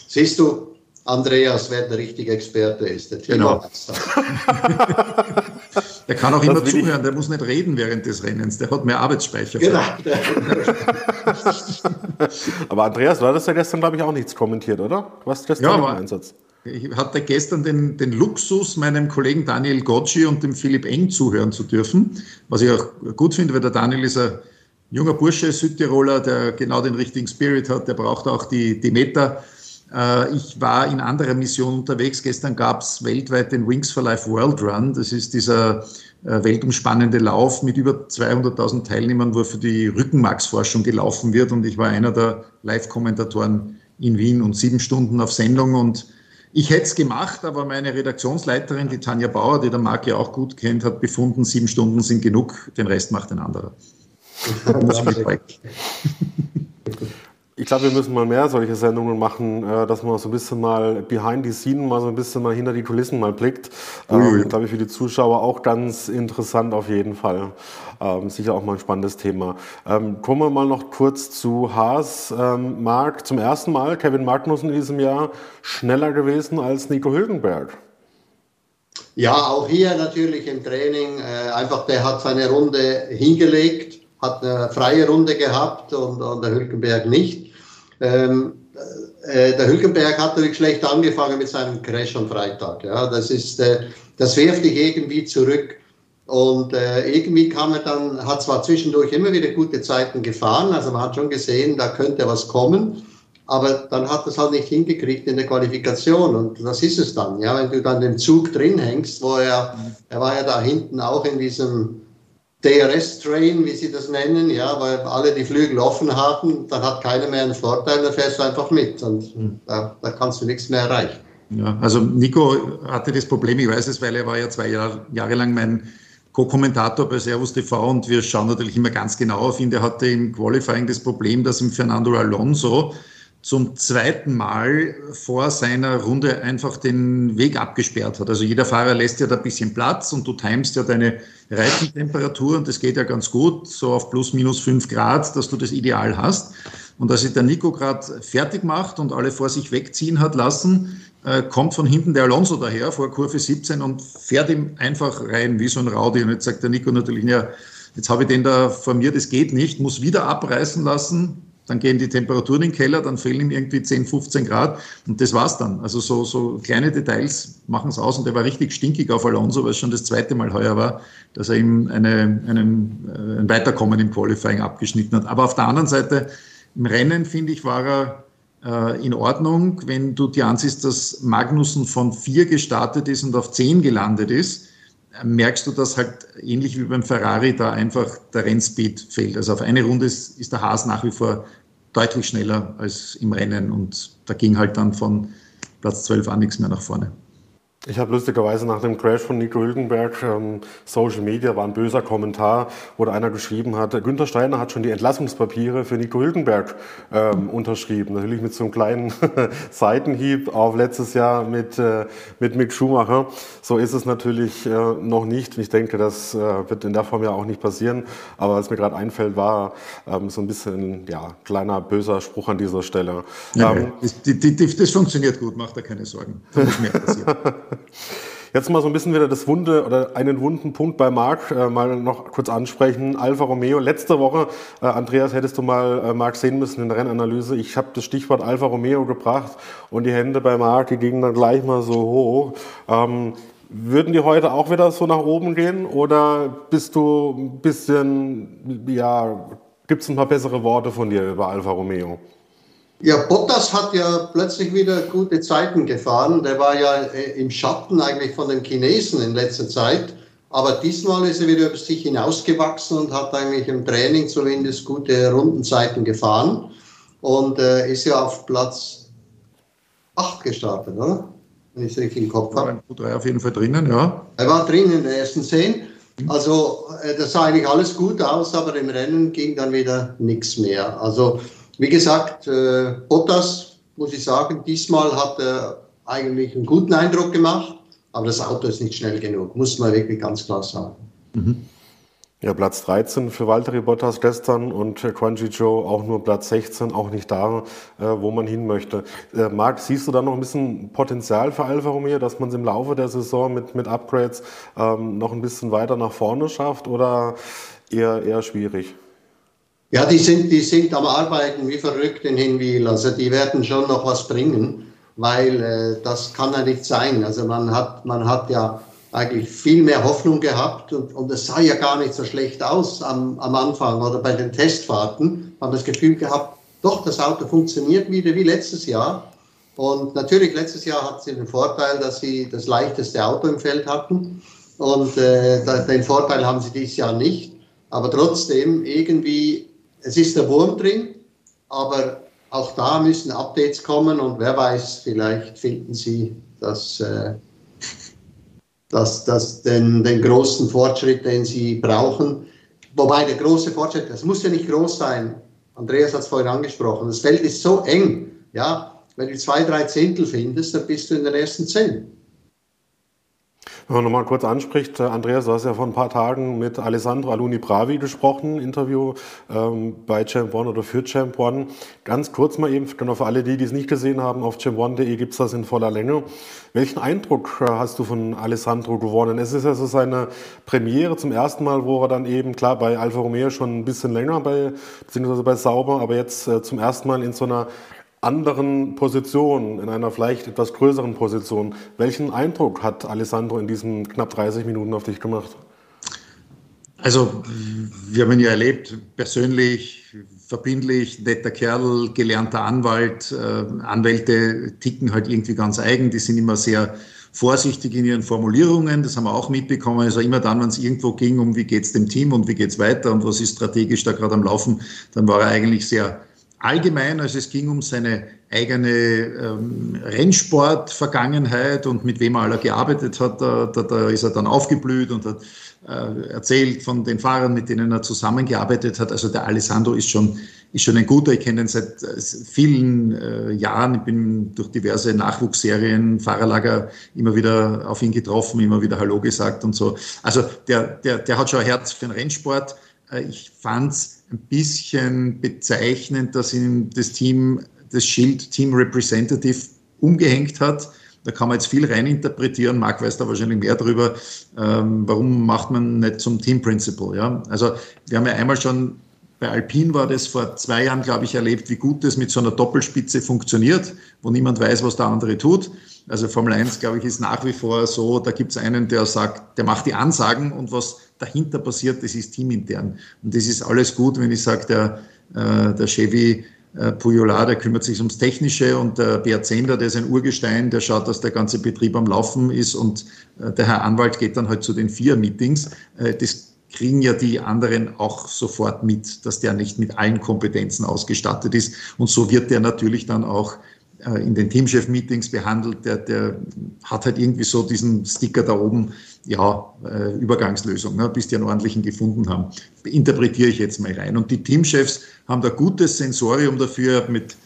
Siehst du, Andreas, wer der richtige Experte ist. Der genau. der kann auch das immer zuhören, der muss nicht reden während des Rennens, der hat mehr Arbeitsspeicher. Genau. aber Andreas, du hattest ja gestern, glaube ich, auch nichts kommentitiert, oder? Was gestern ja, im Einsatz? Ich hatte gestern den, den Luxus, meinem Kollegen Daniel Gocci und dem Philipp Eng zuhören zu dürfen, was ich auch gut finde, weil der Daniel ist ein junger Bursche, Südtiroler, der genau den richtigen Spirit hat, der braucht auch die, die Meter äh, ich war in anderer Mission unterwegs. Gestern gab es weltweit den Wings for Life World Run. Das ist dieser äh, weltumspannende Lauf mit über 200.000 Teilnehmern, wo für die Rückenmarksforschung gelaufen wird. Und ich war einer der Live-Kommentatoren in Wien und sieben Stunden auf Sendung. Und ich hätte es gemacht, aber meine Redaktionsleiterin, die Tanja Bauer, die der Marc ja auch gut kennt, hat befunden, sieben Stunden sind genug, den Rest macht ein anderer. Ich glaube, wir müssen mal mehr solche Sendungen machen, äh, dass man so ein bisschen mal behind the scene, mal so ein bisschen mal hinter die Kulissen mal blickt. Ähm, ja. Glaube ich für die Zuschauer auch ganz interessant auf jeden Fall. Ähm, sicher auch mal ein spannendes Thema. Ähm, kommen wir mal noch kurz zu Haas. Ähm, Marc, zum ersten Mal Kevin Magnussen in diesem Jahr schneller gewesen als Nico Hülkenberg. Ja, auch hier natürlich im Training. Äh, einfach, der hat seine Runde hingelegt hat eine freie Runde gehabt und, und der Hülkenberg nicht. Ähm, äh, der Hülkenberg hat natürlich schlecht angefangen mit seinem Crash am Freitag. Ja, das ist, äh, das wirft dich irgendwie zurück. Und äh, irgendwie kam er dann, hat zwar zwischendurch immer wieder gute Zeiten gefahren, also man hat schon gesehen, da könnte was kommen, aber dann hat es halt nicht hingekriegt in der Qualifikation und das ist es dann, ja, wenn du dann den Zug drin hängst, wo er, er war ja da hinten auch in diesem DRS-Train, wie sie das nennen, ja, weil alle die Flügel offen haben, dann hat keiner mehr einen Vorteil, dann fährst du einfach mit und mhm. da, da, kannst du nichts mehr erreichen. Ja, also Nico hatte das Problem, ich weiß es, weil er war ja zwei Jahr, Jahre lang mein Co-Kommentator bei Servus TV und wir schauen natürlich immer ganz genau auf ihn. Der hatte im Qualifying das Problem, dass ihm Fernando Alonso zum zweiten Mal vor seiner Runde einfach den Weg abgesperrt hat. Also jeder Fahrer lässt ja da ein bisschen Platz und du timest ja deine Reifentemperatur und das geht ja ganz gut, so auf plus minus fünf Grad, dass du das ideal hast. Und als sich der Nico gerade fertig macht und alle vor sich wegziehen hat lassen, äh, kommt von hinten der Alonso daher vor Kurve 17 und fährt ihm einfach rein wie so ein Raudi. Und jetzt sagt der Nico natürlich, ja, jetzt habe ich den da vor mir, das geht nicht, muss wieder abreißen lassen, dann gehen die Temperaturen in den Keller, dann fehlen ihm irgendwie 10, 15 Grad und das war's dann. Also so, so kleine Details machen es aus und er war richtig stinkig auf Alonso, weil es schon das zweite Mal heuer war, dass er ihm eine, einen, äh, ein Weiterkommen im Qualifying abgeschnitten hat. Aber auf der anderen Seite, im Rennen, finde ich, war er äh, in Ordnung. Wenn du dir ansiehst, dass Magnussen von vier gestartet ist und auf zehn gelandet ist, merkst du, dass halt ähnlich wie beim Ferrari da einfach der Rennspeed fehlt. Also auf eine Runde ist, ist der Haas nach wie vor deutlich schneller als im Rennen und da ging halt dann von Platz 12 an nichts mehr nach vorne. Ich habe lustigerweise nach dem Crash von Nico Hülkenberg, ähm, Social Media war ein böser Kommentar, wo einer geschrieben hat, Günther Steiner hat schon die Entlassungspapiere für Nico Hülkenberg ähm, unterschrieben. Natürlich mit so einem kleinen Seitenhieb auf letztes Jahr mit, äh, mit Mick Schumacher. So ist es natürlich äh, noch nicht. Ich denke, das äh, wird in der Form ja auch nicht passieren. Aber was mir gerade einfällt, war ähm, so ein bisschen ja, kleiner böser Spruch an dieser Stelle. Ja, ähm, das, die, die, das funktioniert gut, macht da keine Sorgen. Da muss mehr passieren. Jetzt mal so ein bisschen wieder das Wunde oder einen wunden Punkt bei Marc äh, mal noch kurz ansprechen. Alfa Romeo. Letzte Woche, äh, Andreas, hättest du mal äh, Marc sehen müssen in der Rennanalyse. Ich habe das Stichwort Alfa Romeo gebracht und die Hände bei Marc, die gingen dann gleich mal so hoch. Ähm, würden die heute auch wieder so nach oben gehen oder bist du ein bisschen, ja, gibt es ein paar bessere Worte von dir über Alfa Romeo? Ja, Bottas hat ja plötzlich wieder gute Zeiten gefahren. Der war ja äh, im Schatten eigentlich von den Chinesen in letzter Zeit. Aber diesmal ist er wieder über sich hinausgewachsen und hat eigentlich im Training zumindest gute Rundenzeiten gefahren. und äh, ist ja auf Platz 8 gestartet, oder? Wenn ich es richtig im Kopf habe. Q3 auf jeden Fall drinnen, ja. Er war drin in der ersten 10. Also äh, das sah eigentlich alles gut aus, aber im Rennen ging dann wieder nichts mehr. Also wie gesagt, äh, Bottas, muss ich sagen, diesmal hat er eigentlich einen guten Eindruck gemacht, aber das Auto ist nicht schnell genug, muss man wirklich ganz klar sagen. Mhm. Ja, Platz 13 für Valtteri Bottas gestern und Quanji Joe auch nur Platz 16, auch nicht da, äh, wo man hin möchte. Äh, Marc, siehst du da noch ein bisschen Potenzial für Alfa Romeo, dass man es im Laufe der Saison mit, mit Upgrades ähm, noch ein bisschen weiter nach vorne schafft oder eher, eher schwierig? Ja, die sind, die sind am Arbeiten wie verrückt in Hinwil. Also die werden schon noch was bringen, weil äh, das kann ja nicht sein. Also man hat, man hat ja eigentlich viel mehr Hoffnung gehabt und, und es sah ja gar nicht so schlecht aus am, am Anfang oder bei den Testfahrten. Haben das Gefühl gehabt, doch, das Auto funktioniert wieder wie letztes Jahr. Und natürlich, letztes Jahr hat sie den Vorteil, dass sie das leichteste Auto im Feld hatten. Und äh, den Vorteil haben sie dieses Jahr nicht. Aber trotzdem, irgendwie, es ist der Wurm drin, aber auch da müssen Updates kommen und wer weiß, vielleicht finden sie das. Äh, das, das, den, den großen Fortschritt, den sie brauchen. Wobei der große Fortschritt, das muss ja nicht groß sein. Andreas hat es vorhin angesprochen. Das Feld ist so eng. Ja, wenn du zwei, drei Zehntel findest, dann bist du in den ersten zehn. Wenn man nochmal kurz anspricht, äh, Andreas, du hast ja vor ein paar Tagen mit Alessandro Aluni Bravi gesprochen, Interview ähm, bei Champ One oder für Champ One. Ganz kurz mal eben, genau für alle die, die es nicht gesehen haben, auf champone.de gibt es das in voller Länge. Welchen Eindruck äh, hast du von Alessandro gewonnen? Es ist also seine Premiere zum ersten Mal, wo er dann eben, klar, bei Alfa Romeo schon ein bisschen länger, bei, beziehungsweise bei Sauber, aber jetzt äh, zum ersten Mal in so einer anderen Position, in einer vielleicht etwas größeren Position. Welchen Eindruck hat Alessandro in diesen knapp 30 Minuten auf dich gemacht? Also, wir haben ihn ja erlebt, persönlich, verbindlich, netter Kerl, gelernter Anwalt. Äh, Anwälte ticken halt irgendwie ganz eigen, die sind immer sehr vorsichtig in ihren Formulierungen, das haben wir auch mitbekommen. Also immer dann, wenn es irgendwo ging, um wie geht es dem Team und wie geht es weiter und was ist strategisch da gerade am Laufen, dann war er eigentlich sehr allgemein, also es ging um seine eigene ähm, Rennsport-Vergangenheit und mit wem er alle gearbeitet hat, da, da, da, ist er dann aufgeblüht und hat äh, erzählt von den Fahrern, mit denen er zusammengearbeitet hat. Also der Alessandro ist schon, ist schon ein guter, ich kenne ihn seit äh, vielen äh, Jahren, ich bin durch diverse Nachwuchsserien, Fahrerlager immer wieder auf ihn getroffen, immer wieder Hallo gesagt und so. Also der, der, der hat schon ein Herz für den Rennsport. Äh, ich es ein bisschen bezeichnend, dass ihm das Team das Schild Team Representative umgehängt hat. Da kann man jetzt viel reininterpretieren. Marc weiß da wahrscheinlich mehr drüber. Ähm, warum macht man nicht zum Team Principal? Ja? Also wir haben ja einmal schon bei Alpine war das vor zwei Jahren, glaube ich, erlebt, wie gut das mit so einer Doppelspitze funktioniert, wo niemand weiß, was der andere tut. Also Formel 1, glaube ich, ist nach wie vor so, da gibt es einen, der sagt, der macht die Ansagen und was dahinter passiert, das ist teamintern. Und das ist alles gut, wenn ich sage, der, äh, der Chevy äh, Pujola, der kümmert sich ums Technische und der Bert Zender, der ist ein Urgestein, der schaut, dass der ganze Betrieb am Laufen ist und äh, der Herr Anwalt geht dann halt zu den vier Meetings. Äh, das kriegen ja die anderen auch sofort mit, dass der nicht mit allen Kompetenzen ausgestattet ist. Und so wird der natürlich dann auch in den Teamchef-Meetings behandelt. Der, der hat halt irgendwie so diesen Sticker da oben, ja, äh, Übergangslösung, ne, bis die einen ordentlichen gefunden haben. Interpretiere ich jetzt mal rein. Und die Teamchefs haben da gutes Sensorium dafür, mit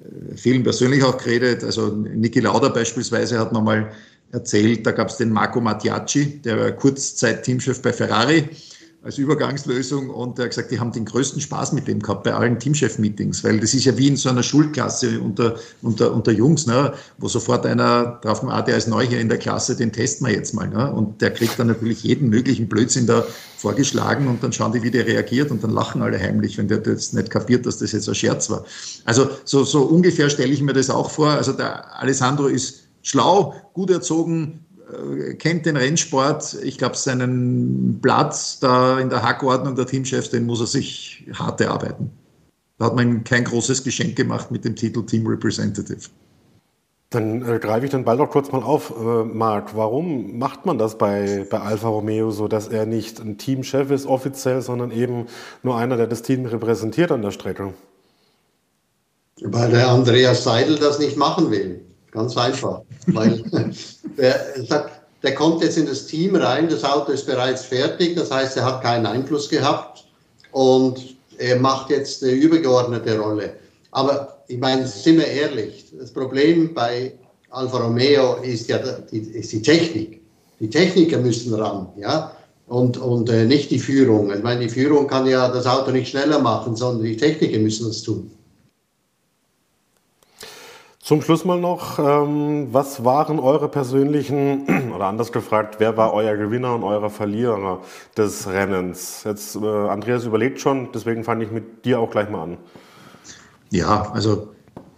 äh, vielen persönlich auch geredet. Also Niki Lauda beispielsweise hat nochmal erzählt, da gab es den Marco Mattiacci, der war Kurzzeit-Teamchef bei Ferrari als Übergangslösung und er hat gesagt, die haben den größten Spaß mit dem gehabt bei allen Teamchef-Meetings, weil das ist ja wie in so einer Schulklasse unter, unter, unter Jungs, ne, wo sofort einer drauf kommt, ah, der ist neu hier in der Klasse, den testen wir jetzt mal. Ne, und der kriegt dann natürlich jeden möglichen Blödsinn da vorgeschlagen und dann schauen die, wie der reagiert und dann lachen alle heimlich, wenn der das nicht kapiert, dass das jetzt ein Scherz war. Also so, so ungefähr stelle ich mir das auch vor. Also der Alessandro ist schlau, gut erzogen, kennt den Rennsport. Ich glaube, seinen Platz da in der Hackordnung der Teamchefs, den muss er sich hart erarbeiten. Da hat man ihm kein großes Geschenk gemacht mit dem Titel Team Representative. Dann äh, greife ich den Ball doch kurz mal auf, äh, Marc. Warum macht man das bei, bei Alfa Romeo so, dass er nicht ein Teamchef ist offiziell, sondern eben nur einer, der das Team repräsentiert an der Strecke? Weil der Andreas Seidel das nicht machen will. Ganz einfach. Weil der, der kommt jetzt in das Team rein, das Auto ist bereits fertig, das heißt, er hat keinen Einfluss gehabt und er macht jetzt eine übergeordnete Rolle. Aber ich meine, sind wir ehrlich, das Problem bei Alfa Romeo ist ja die, ist die Technik. Die Techniker müssen ran, ja, und, und äh, nicht die Führung. Ich meine, die Führung kann ja das Auto nicht schneller machen, sondern die Techniker müssen das tun. Zum Schluss mal noch, ähm, was waren eure persönlichen, oder anders gefragt, wer war euer Gewinner und euer Verlierer des Rennens? Jetzt, äh, Andreas überlegt schon, deswegen fange ich mit dir auch gleich mal an. Ja, also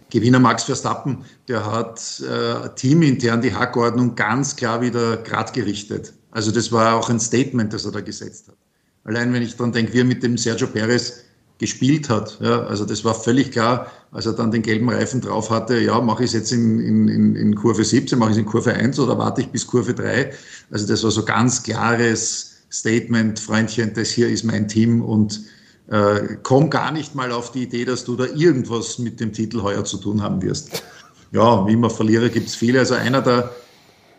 Gewinner Max Verstappen, der hat äh, teamintern die Hackordnung ganz klar wieder grad gerichtet. Also das war auch ein Statement, das er da gesetzt hat. Allein wenn ich daran denke, wie er mit dem Sergio Perez gespielt hat. Ja, also das war völlig klar, als er dann den gelben Reifen drauf hatte, ja, mache ich es jetzt in, in, in Kurve 17, mache ich es in Kurve 1 oder warte ich bis Kurve 3? Also das war so ganz klares Statement, Freundchen, das hier ist mein Team und äh, komm gar nicht mal auf die Idee, dass du da irgendwas mit dem Titel heuer zu tun haben wirst. Ja, wie immer Verlierer gibt es viele. Also einer der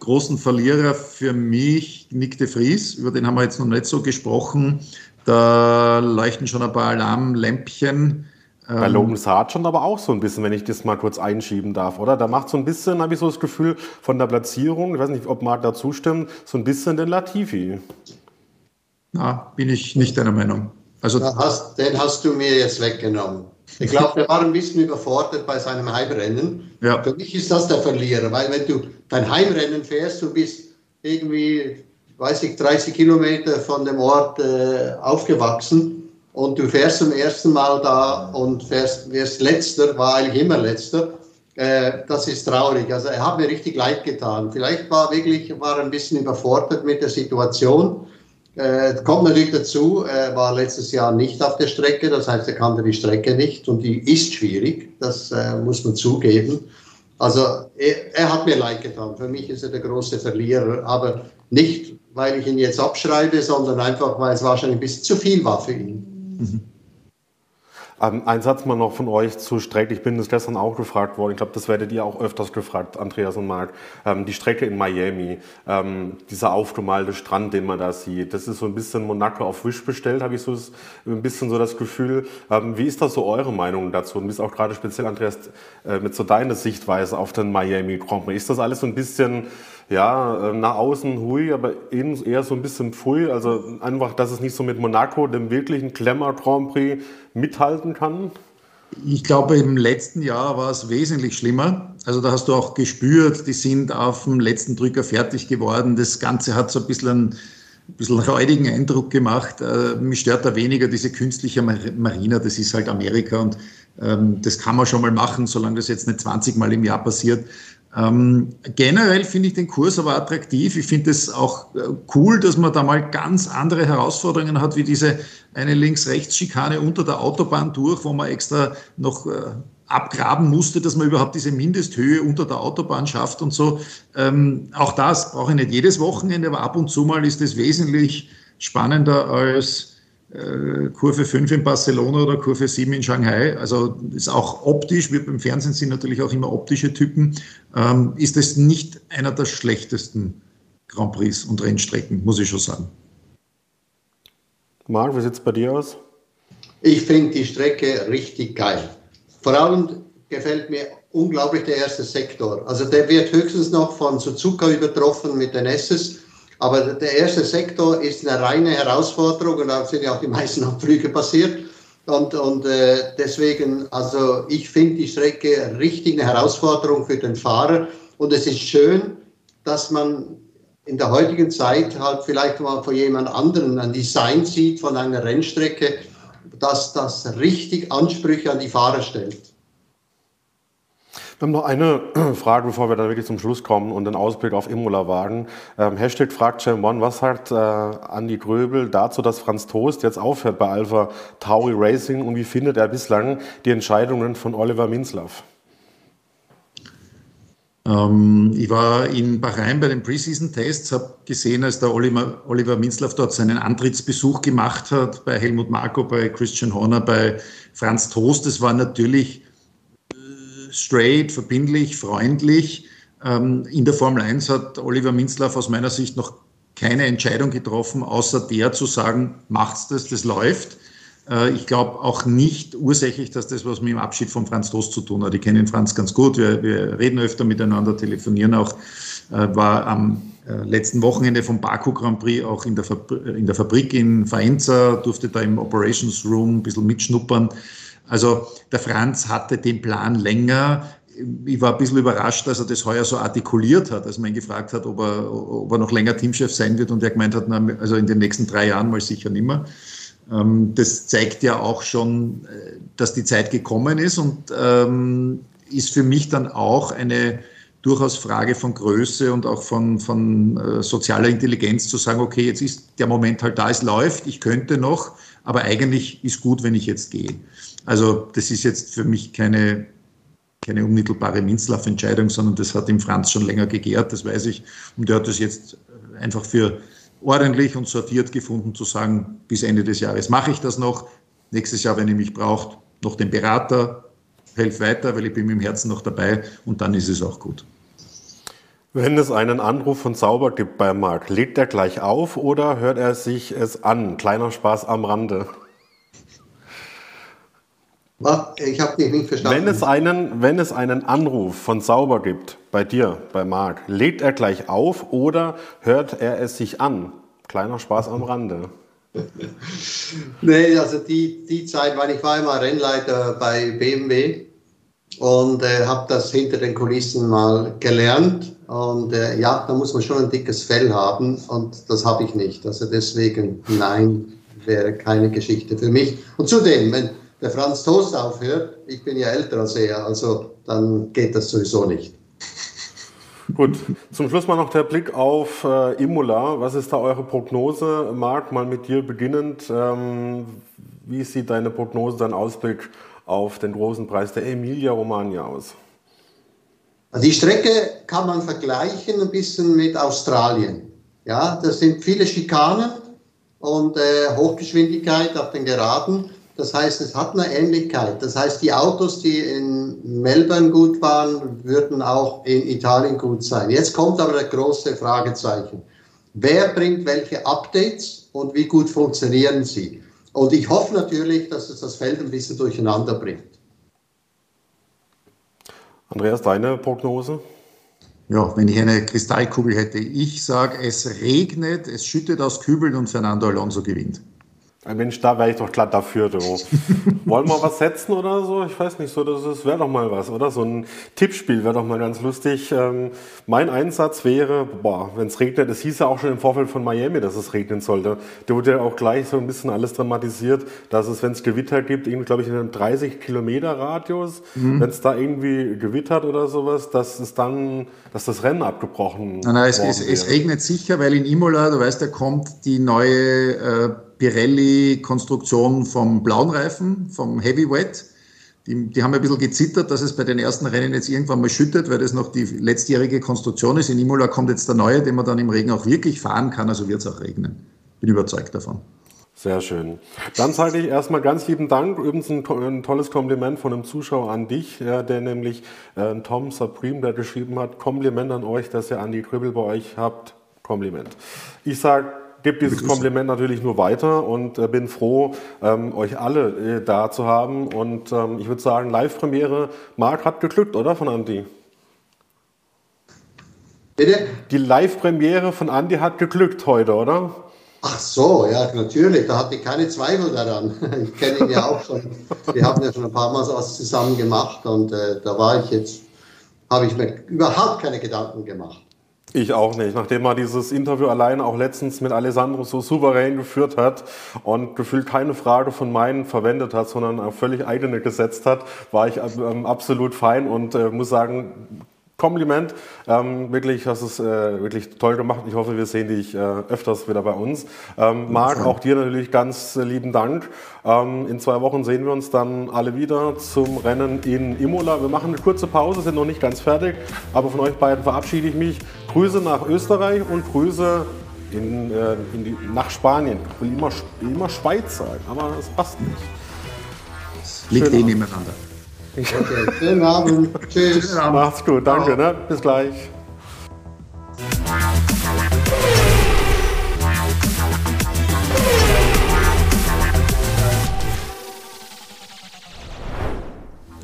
großen Verlierer für mich, Nick de Vries, über den haben wir jetzt noch nicht so gesprochen. Da leuchten schon ein paar Alarmlämpchen. Bei ähm, Logan Sargent aber auch so ein bisschen, wenn ich das mal kurz einschieben darf, oder? Da macht so ein bisschen, habe ich so das Gefühl, von der Platzierung, ich weiß nicht, ob Marc da zustimmt, so ein bisschen den Latifi. Na, bin ich nicht deiner Meinung. Also hast, den hast du mir jetzt weggenommen. Ich glaube, der war ein bisschen überfordert bei seinem Heimrennen. Ja. Für mich ist das der Verlierer, weil wenn du dein Heimrennen fährst, du bist irgendwie weiß ich, 30 Kilometer von dem Ort äh, aufgewachsen und du fährst zum ersten Mal da und fährst, wirst letzter, war eigentlich immer letzter. Äh, das ist traurig. Also er hat mir richtig leid getan. Vielleicht war wirklich, war ein bisschen überfordert mit der Situation. Äh, kommt natürlich dazu, er war letztes Jahr nicht auf der Strecke, das heißt, er kannte die Strecke nicht und die ist schwierig, das äh, muss man zugeben. Also er, er, hat mir leid getan. Für mich ist er der große Verlierer, aber nicht, weil ich ihn jetzt abschreibe, sondern einfach, weil es wahrscheinlich ein bisschen zu viel war für ihn. Mhm. Ähm, ein Satz mal noch von euch zu Strecke. Ich bin das gestern auch gefragt worden. Ich glaube, das werdet ihr auch öfters gefragt, Andreas und Marc. Ähm, die Strecke in Miami, ähm, dieser aufgemalte Strand, den man da sieht, das ist so ein bisschen Monaco auf Wish bestellt, habe ich so ein bisschen so das Gefühl. Ähm, wie ist das so eure Meinung dazu? Und wie ist auch gerade speziell, Andreas, äh, mit so deiner Sichtweise auf den Miami Grand Prix? Ist das alles so ein bisschen ja, äh, nach außen hui, aber innen eher so ein bisschen pfui. Also einfach, dass es nicht so mit Monaco, dem wirklichen Glamour Grand Prix, mithalten kann. Ich glaube, im letzten Jahr war es wesentlich schlimmer. Also da hast du auch gespürt, die sind auf dem letzten Drücker fertig geworden. Das Ganze hat so ein bisschen einen, ein bisschen räudigen Eindruck gemacht. Äh, mich stört da weniger diese künstliche Marina, das ist halt Amerika und ähm, das kann man schon mal machen, solange das jetzt nicht 20 Mal im Jahr passiert. Ähm, generell finde ich den Kurs aber attraktiv. Ich finde es auch äh, cool, dass man da mal ganz andere Herausforderungen hat, wie diese eine Links-Rechts-Schikane unter der Autobahn durch, wo man extra noch äh, abgraben musste, dass man überhaupt diese Mindesthöhe unter der Autobahn schafft und so. Ähm, auch das brauche ich nicht jedes Wochenende, aber ab und zu mal ist es wesentlich spannender als Kurve 5 in Barcelona oder Kurve 7 in Shanghai, also ist auch optisch, wir beim Fernsehen sind natürlich auch immer optische Typen, ähm, ist es nicht einer der schlechtesten Grand Prix und Rennstrecken, muss ich schon sagen. Marc, wie sieht es bei dir aus? Ich finde die Strecke richtig geil. Vor allem gefällt mir unglaublich der erste Sektor. Also der wird höchstens noch von Suzuka übertroffen mit den Esses. Aber der erste Sektor ist eine reine Herausforderung und da sind ja auch die meisten Abflüge passiert. Und, und äh, deswegen, also ich finde die Strecke richtig eine Herausforderung für den Fahrer. Und es ist schön, dass man in der heutigen Zeit halt vielleicht mal von jemand anderen ein Design sieht von einer Rennstrecke, dass das richtig Ansprüche an die Fahrer stellt. Wir haben noch eine Frage, bevor wir dann wirklich zum Schluss kommen und den Ausblick auf Imola wagen. Ähm, Hashtag fragt One, was sagt äh, Andi Gröbel dazu, dass Franz Toast jetzt aufhört bei Alpha Tauri Racing und wie findet er bislang die Entscheidungen von Oliver Minzlaff? Ähm, ich war in Bahrain bei den Preseason-Tests, habe gesehen, als der Oliver, Oliver Minzlaff dort seinen Antrittsbesuch gemacht hat, bei Helmut Marko, bei Christian Horner, bei Franz Toast. Das war natürlich straight, verbindlich, freundlich. Ähm, in der Formel 1 hat Oliver Minzlaff aus meiner Sicht noch keine Entscheidung getroffen, außer der zu sagen, macht's das, das läuft. Äh, ich glaube auch nicht ursächlich, dass das was mit dem Abschied von Franz Tost zu tun hat. Ich kenne Franz ganz gut, wir, wir reden öfter miteinander, telefonieren auch. Äh, war am äh, letzten Wochenende vom Baku Grand Prix auch in der Fabrik in Faenza, durfte da im Operations Room ein bisschen mitschnuppern. Also der Franz hatte den Plan länger. Ich war ein bisschen überrascht, dass er das heuer so artikuliert hat, als man ihn gefragt hat, ob er, ob er noch länger Teamchef sein wird und er gemeint hat, na, also in den nächsten drei Jahren mal sicher nimmer. Ähm, das zeigt ja auch schon, äh, dass die Zeit gekommen ist und ähm, ist für mich dann auch eine durchaus Frage von Größe und auch von, von äh, sozialer Intelligenz zu sagen, okay, jetzt ist der Moment halt da, es läuft, ich könnte noch, aber eigentlich ist gut, wenn ich jetzt gehe. Also das ist jetzt für mich keine, keine unmittelbare Minzlaff-Entscheidung, sondern das hat ihm Franz schon länger gegehrt, das weiß ich. Und der hat das jetzt einfach für ordentlich und sortiert gefunden, zu sagen, bis Ende des Jahres mache ich das noch. Nächstes Jahr, wenn ihr mich braucht, noch den Berater, helf weiter, weil ich bin mit dem Herzen noch dabei und dann ist es auch gut. Wenn es einen Anruf von Zauber gibt bei Marc, legt er gleich auf oder hört er sich es an? Kleiner Spaß am Rande. Ich habe dich nicht verstanden. Wenn es, einen, wenn es einen Anruf von Sauber gibt, bei dir, bei Marc, legt er gleich auf oder hört er es sich an? Kleiner Spaß am Rande. nee, also die, die Zeit, weil ich war immer Rennleiter bei BMW und äh, habe das hinter den Kulissen mal gelernt. Und äh, ja, da muss man schon ein dickes Fell haben und das habe ich nicht. Also deswegen, nein, wäre keine Geschichte für mich. Und zudem, wenn der Franz Toast aufhört, ich bin ja älter als er, also dann geht das sowieso nicht. Gut, zum Schluss mal noch der Blick auf äh, Imola. Was ist da eure Prognose? Marc, mal mit dir beginnend. Ähm, wie sieht deine Prognose, dein Ausblick auf den großen Preis der Emilia Romagna aus? Die Strecke kann man vergleichen ein bisschen mit Australien. Ja, das sind viele Schikanen und äh, Hochgeschwindigkeit auf den Geraden. Das heißt, es hat eine Ähnlichkeit. Das heißt, die Autos, die in Melbourne gut waren, würden auch in Italien gut sein. Jetzt kommt aber das große Fragezeichen. Wer bringt welche Updates und wie gut funktionieren sie? Und ich hoffe natürlich, dass es das Feld ein bisschen durcheinander bringt. Andreas, deine Prognose? Ja, wenn ich eine Kristallkugel hätte, ich sage, es regnet, es schüttet aus Kübeln und Fernando Alonso gewinnt. Mensch, da wäre ich doch glatt dafür. Du. Wollen wir was setzen oder so? Ich weiß nicht, so das wäre doch mal was, oder? So ein Tippspiel wäre doch mal ganz lustig. Ähm, mein Einsatz wäre, boah, wenn es regnet, es hieß ja auch schon im Vorfeld von Miami, dass es regnen sollte. Da wurde ja auch gleich so ein bisschen alles dramatisiert, dass es, wenn es Gewitter gibt, irgendwie, glaube ich, in einem 30 Kilometer Radius, mhm. wenn es da irgendwie gewittert oder sowas, dass es dann, dass das Rennen abgebrochen Nein, nein, es, es, es regnet sicher, weil in Imola, du weißt, da kommt die neue äh, Pirelli-Konstruktion vom blauen Reifen, vom Heavy Wet. Die, die, haben ein bisschen gezittert, dass es bei den ersten Rennen jetzt irgendwann mal schüttet, weil das noch die letztjährige Konstruktion ist. In Imola kommt jetzt der neue, den man dann im Regen auch wirklich fahren kann, also wird es auch regnen. Bin überzeugt davon. Sehr schön. Dann sage ich erstmal ganz lieben Dank. Übrigens ein, ein tolles Kompliment von einem Zuschauer an dich, ja, der nämlich äh, Tom Supreme, der geschrieben hat, Kompliment an euch, dass ihr Andy Kribbel bei euch habt. Kompliment. Ich sage gebe dieses Kompliment natürlich nur weiter und äh, bin froh, ähm, euch alle äh, da zu haben. Und ähm, ich würde sagen, Live-Premiere, Marc hat geglückt, oder von Andi? Bitte? Die Live-Premiere von Andi hat geglückt heute, oder? Ach so, ja, natürlich. Da hatte ich keine Zweifel daran. Ich kenne ihn ja auch schon. Wir haben ja schon ein paar Mal was zusammen gemacht und äh, da war ich jetzt, habe ich mir überhaupt keine Gedanken gemacht. Ich auch nicht. Nachdem er dieses Interview allein auch letztens mit Alessandro so souverän geführt hat und gefühlt keine Frage von meinen verwendet hat, sondern auf völlig eigene gesetzt hat, war ich ähm, absolut fein und äh, muss sagen, Kompliment. Ähm, wirklich, hast es äh, wirklich toll gemacht. Ich hoffe, wir sehen dich äh, öfters wieder bei uns. Ähm, Marc, auch dir natürlich ganz äh, lieben Dank. Ähm, in zwei Wochen sehen wir uns dann alle wieder zum Rennen in Imola. Wir machen eine kurze Pause, sind noch nicht ganz fertig, aber von euch beiden verabschiede ich mich. Grüße nach Österreich und Grüße in, äh, in die, nach Spanien. Ich will immer, immer Schweiz sagen, aber es passt nicht. Liegt eh nebeneinander. Okay. Schönen Abend. Tschüss. Macht's gut. Danke. Ne? Bis gleich.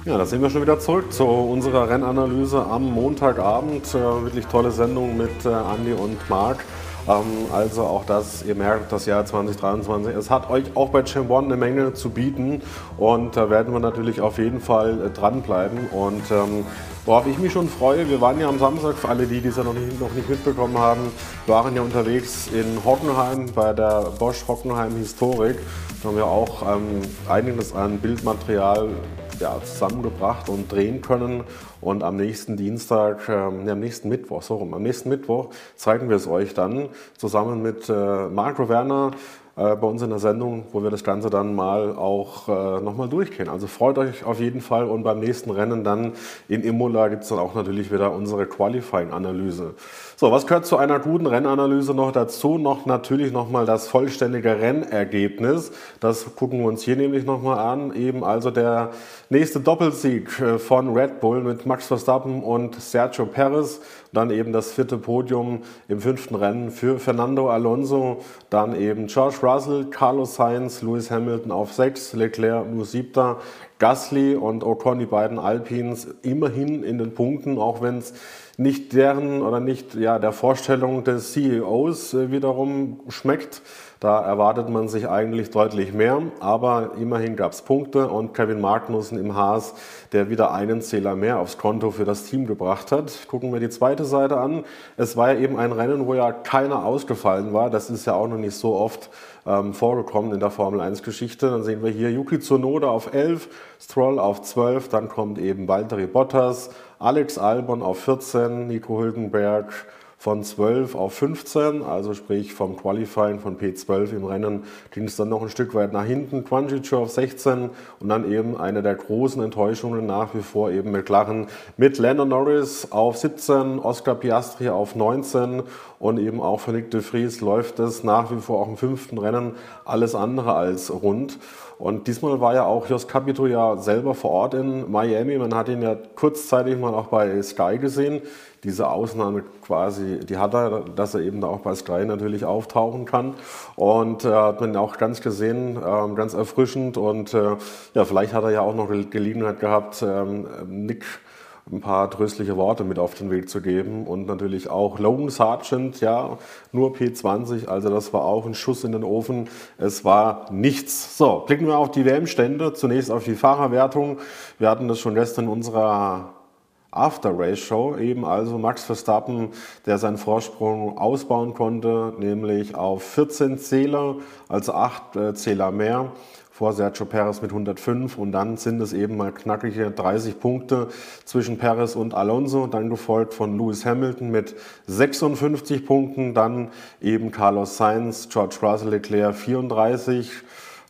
Ja, da sind wir schon wieder zurück zu unserer Rennanalyse am Montagabend. Äh, wirklich tolle Sendung mit äh, Andi und Marc. Ähm, also auch das, ihr merkt, das Jahr 2023, es hat euch auch bei Chambon eine Menge zu bieten und da werden wir natürlich auf jeden Fall äh, dranbleiben und ähm, Worauf ich mich schon freue, wir waren ja am Samstag, für alle die, die es ja noch nicht, noch nicht mitbekommen haben, waren ja unterwegs in Hockenheim bei der Bosch Hockenheim Historik. Da haben wir auch ähm, einiges an Bildmaterial ja, zusammengebracht und drehen können. Und am nächsten Dienstag, äh, am nächsten Mittwoch, so rum, am nächsten Mittwoch zeigen wir es euch dann zusammen mit äh, Marco Werner äh, bei uns in der Sendung, wo wir das Ganze dann mal auch äh, nochmal durchgehen. Also freut euch auf jeden Fall und beim nächsten Rennen dann in Imola gibt es dann auch natürlich wieder unsere Qualifying-Analyse. So, was gehört zu einer guten Rennanalyse noch dazu? Noch natürlich nochmal das vollständige Rennergebnis. Das gucken wir uns hier nämlich nochmal an. Eben also der nächste Doppelsieg äh, von Red Bull mit Max Verstappen und Sergio Perez. Dann eben das vierte Podium im fünften Rennen für Fernando Alonso. Dann eben George Russell, Carlos Sainz, Lewis Hamilton auf sechs, Leclerc nur siebter. Gasly und Ocon, die beiden Alpines, immerhin in den Punkten, auch wenn es nicht deren oder nicht ja, der Vorstellung des CEOs äh, wiederum schmeckt. Da erwartet man sich eigentlich deutlich mehr, aber immerhin gab es Punkte und Kevin Magnussen im Haas, der wieder einen Zähler mehr aufs Konto für das Team gebracht hat. Gucken wir die zweite Seite an. Es war ja eben ein Rennen, wo ja keiner ausgefallen war. Das ist ja auch noch nicht so oft ähm, vorgekommen in der Formel 1 Geschichte. Dann sehen wir hier Yuki Tsunoda auf 11, Stroll auf 12, dann kommt eben Valtteri Bottas, Alex Albon auf 14, Nico Hülkenberg von 12 auf 15, also sprich vom Qualifying von P12 im Rennen ging es dann noch ein Stück weit nach hinten. Quanjic auf 16 und dann eben eine der großen Enttäuschungen nach wie vor eben McLaren mit Lennon Norris auf 17, Oscar Piastri auf 19 und eben auch für Nick de Vries läuft es nach wie vor auch im fünften Rennen alles andere als rund. Und diesmal war ja auch Jos Capito ja selber vor Ort in Miami. Man hat ihn ja kurzzeitig mal auch bei Sky gesehen. Diese Ausnahme quasi, die hat er, dass er eben auch bei Sky natürlich auftauchen kann. Und äh, hat man auch ganz gesehen, äh, ganz erfrischend. Und äh, ja, vielleicht hat er ja auch noch Gelegenheit gehabt, ähm, Nick ein paar tröstliche Worte mit auf den Weg zu geben. Und natürlich auch Logan Sargent, ja, nur P20, also das war auch ein Schuss in den Ofen. Es war nichts. So, blicken wir auf die WM-Stände. Zunächst auf die Fahrerwertung. Wir hatten das schon gestern in unserer After-Race-Show, eben also Max Verstappen, der seinen Vorsprung ausbauen konnte, nämlich auf 14 Zähler, also 8 äh, Zähler mehr vor Sergio Perez mit 105 und dann sind es eben mal knackige 30 Punkte zwischen Perez und Alonso, dann gefolgt von Lewis Hamilton mit 56 Punkten, dann eben Carlos Sainz, George Russell Leclerc 34.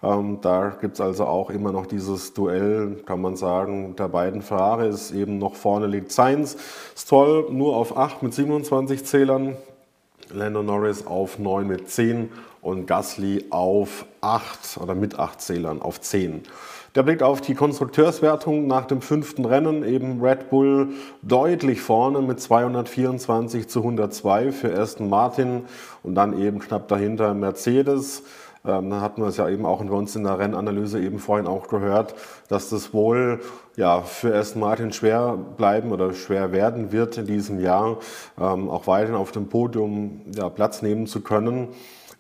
Ähm, da gibt es also auch immer noch dieses Duell, kann man sagen, der beiden Ferraris. Eben noch vorne liegt Sainz. Stroll nur auf 8 mit 27 Zählern. Lando Norris auf 9 mit 10 und Gasly auf 8 oder mit 8 Zählern auf 10. Der Blick auf die Konstrukteurswertung nach dem fünften Rennen, eben Red Bull deutlich vorne mit 224 zu 102 für Aston Martin und dann eben knapp dahinter Mercedes. Ähm, dann hatten wir es ja eben auch bei uns in der Rennanalyse eben vorhin auch gehört, dass das wohl ja, für Aston Martin schwer bleiben oder schwer werden wird in diesem Jahr, ähm, auch weiterhin auf dem Podium ja, Platz nehmen zu können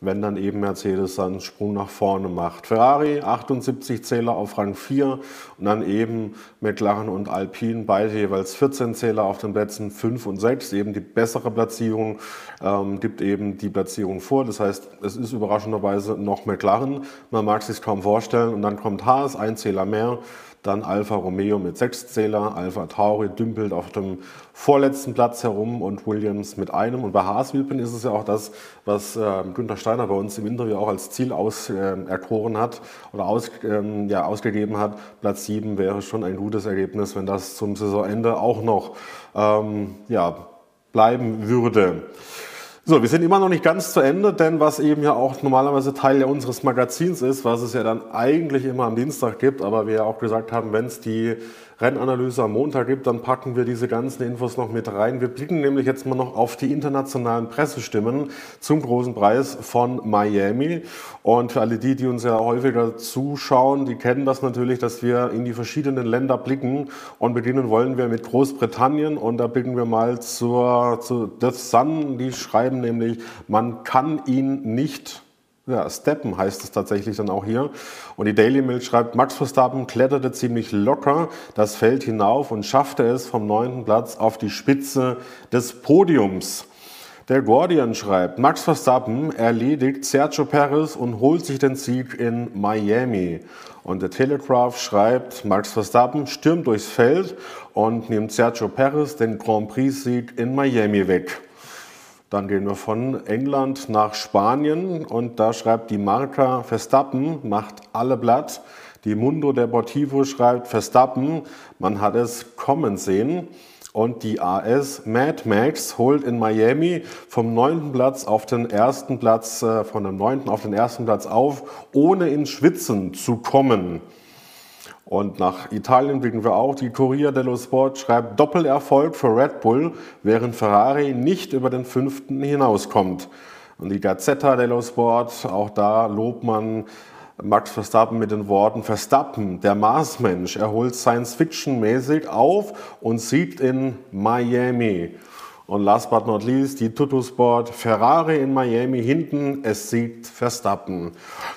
wenn dann eben Mercedes einen Sprung nach vorne macht. Ferrari 78 Zähler auf Rang 4 und dann eben McLaren und Alpine beide jeweils 14 Zähler auf den Plätzen 5 und 6. Eben die bessere Platzierung ähm, gibt eben die Platzierung vor. Das heißt, es ist überraschenderweise noch McLaren. Man mag es sich kaum vorstellen. Und dann kommt Haas, ein Zähler mehr. Dann Alfa Romeo mit sechs Zähler, Alfa Tauri dümpelt auf dem vorletzten Platz herum und Williams mit einem. Und bei Haas Wilpen ist es ja auch das, was äh, Günther Steiner bei uns im Interview auch als Ziel auserkoren äh, hat oder aus, ähm, ja, ausgegeben hat. Platz sieben wäre schon ein gutes Ergebnis, wenn das zum Saisonende auch noch ähm, ja, bleiben würde. So, wir sind immer noch nicht ganz zu Ende, denn was eben ja auch normalerweise Teil ja unseres Magazins ist, was es ja dann eigentlich immer am Dienstag gibt, aber wir ja auch gesagt haben, wenn es die Rennanalyse am Montag gibt, dann packen wir diese ganzen Infos noch mit rein. Wir blicken nämlich jetzt mal noch auf die internationalen Pressestimmen zum großen Preis von Miami. Und für alle die, die uns ja häufiger zuschauen, die kennen das natürlich, dass wir in die verschiedenen Länder blicken. Und beginnen wollen wir mit Großbritannien. Und da blicken wir mal zur, zu The Sun. Die schreiben nämlich, man kann ihn nicht ja, Steppen heißt es tatsächlich dann auch hier. Und die Daily Mail schreibt, Max Verstappen kletterte ziemlich locker das Feld hinauf und schaffte es vom neunten Platz auf die Spitze des Podiums. Der Guardian schreibt, Max Verstappen erledigt Sergio Perez und holt sich den Sieg in Miami. Und der Telegraph schreibt, Max Verstappen stürmt durchs Feld und nimmt Sergio Perez den Grand Prix-Sieg in Miami weg. Dann gehen wir von England nach Spanien und da schreibt die Marca Verstappen, macht alle Blatt. Die Mundo Deportivo schreibt Verstappen, man hat es kommen sehen. Und die AS Mad Max holt in Miami vom neunten Platz auf den ersten Platz, äh, von dem neunten auf den ersten Platz auf, ohne ins Schwitzen zu kommen. Und nach Italien blicken wir auch. Die Corriere dello Sport schreibt Doppelerfolg für Red Bull, während Ferrari nicht über den fünften hinauskommt. Und die Gazzetta dello Sport, auch da lobt man Max Verstappen mit den Worten Verstappen, der Marsmensch, er holt Science-Fiction-mäßig auf und siegt in Miami. Und last but not least, die Tuttosport Ferrari in Miami hinten, es siegt Verstappen.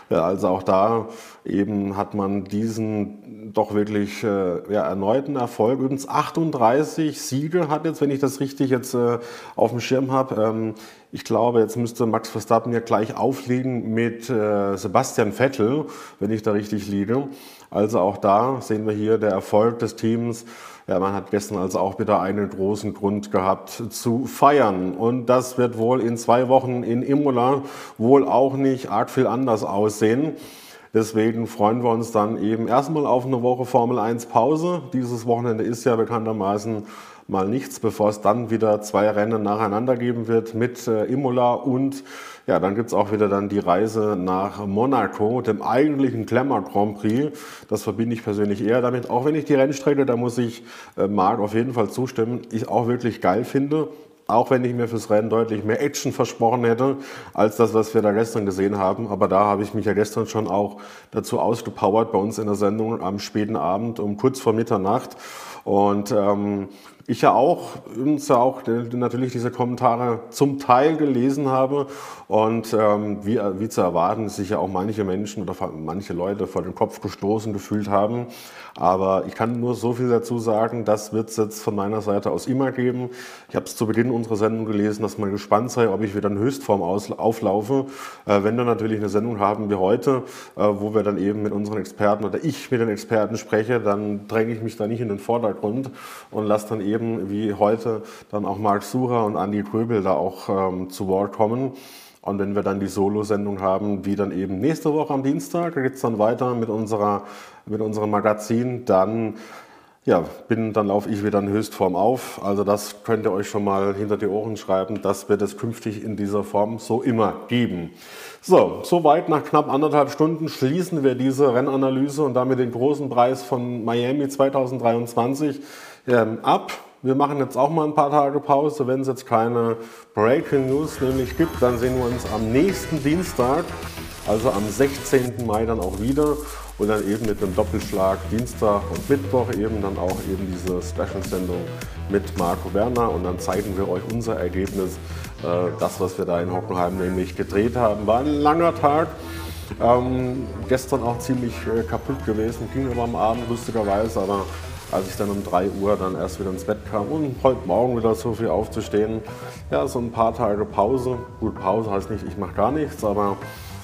Ja, also auch da eben hat man diesen doch wirklich äh, ja, erneuten Erfolg. Übrigens 38 Siege hat jetzt, wenn ich das richtig jetzt äh, auf dem Schirm habe. Ähm, ich glaube, jetzt müsste Max Verstappen ja gleich aufliegen mit äh, Sebastian Vettel, wenn ich da richtig liege. Also auch da sehen wir hier der Erfolg des Teams. Ja, man hat gestern also auch wieder einen großen Grund gehabt zu feiern. Und das wird wohl in zwei Wochen in Imola wohl auch nicht arg viel anders aussehen. Deswegen freuen wir uns dann eben erstmal auf eine Woche Formel 1 Pause. Dieses Wochenende ist ja bekanntermaßen mal nichts, bevor es dann wieder zwei Rennen nacheinander geben wird mit äh, Imola und ja, dann gibt's auch wieder dann die Reise nach Monaco, dem eigentlichen Glamour Grand Prix. Das verbinde ich persönlich eher damit, auch wenn ich die Rennstrecke, da muss ich äh, Marc auf jeden Fall zustimmen, ich auch wirklich geil finde. Auch wenn ich mir fürs Rennen deutlich mehr Action versprochen hätte, als das, was wir da gestern gesehen haben. Aber da habe ich mich ja gestern schon auch dazu ausgepowert bei uns in der Sendung am späten Abend um kurz vor Mitternacht. Und ähm, ich ja auch, uns ja auch natürlich diese Kommentare zum Teil gelesen habe und ähm, wie, wie zu erwarten, sich ja auch manche Menschen oder manche Leute vor den Kopf gestoßen gefühlt haben. Aber ich kann nur so viel dazu sagen, das wird es jetzt von meiner Seite aus immer geben. Ich habe es zu Beginn unserer Sendung gelesen, dass man gespannt sei, ob ich wieder in Höchstform auflaufe. Äh, wenn wir natürlich eine Sendung haben wie heute, äh, wo wir dann eben mit unseren Experten oder ich mit den Experten spreche, dann dränge ich mich da nicht in den Vordergrund und lasse dann eben eben wie heute dann auch Marc Sucher und Andi Gröbel da auch ähm, zu Wort kommen. Und wenn wir dann die Solo-Sendung haben, wie dann eben nächste Woche am Dienstag, da geht es dann weiter mit, unserer, mit unserem Magazin, dann ja, bin, dann laufe ich wieder in Höchstform auf. Also das könnt ihr euch schon mal hinter die Ohren schreiben. Das wird es künftig in dieser Form so immer geben. So, soweit nach knapp anderthalb Stunden schließen wir diese Rennanalyse und damit den großen Preis von Miami 2023 ähm, ab. Wir machen jetzt auch mal ein paar Tage Pause. Wenn es jetzt keine Breaking News nämlich gibt, dann sehen wir uns am nächsten Dienstag, also am 16. Mai dann auch wieder. Und dann eben mit einem Doppelschlag Dienstag und Mittwoch eben dann auch eben diese Special-Sendung mit Marco Werner. Und dann zeigen wir euch unser Ergebnis. Äh, das, was wir da in Hockenheim nämlich gedreht haben, war ein langer Tag. Ähm, gestern auch ziemlich äh, kaputt gewesen, ging aber am Abend lustigerweise, aber als ich dann um 3 Uhr dann erst wieder ins Bett kam und heute Morgen wieder so viel aufzustehen. Ja, so ein paar Tage Pause. Gut, Pause heißt nicht, ich mache gar nichts, aber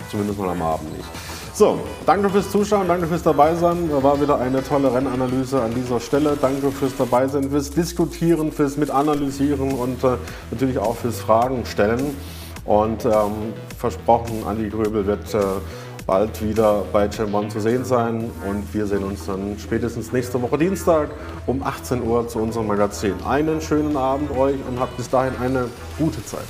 zumindest mal am Abend nicht. So, danke fürs Zuschauen, danke fürs Dabeisein. Da war wieder eine tolle Rennanalyse an dieser Stelle. Danke fürs Dabeisein, fürs Diskutieren, fürs Mitanalysieren und äh, natürlich auch fürs Fragen stellen. Und ähm, versprochen, Andi Gröbel wird äh, bald wieder bei Chambon zu sehen sein. Und wir sehen uns dann spätestens nächste Woche Dienstag um 18 Uhr zu unserem Magazin. Einen schönen Abend euch und habt bis dahin eine gute Zeit.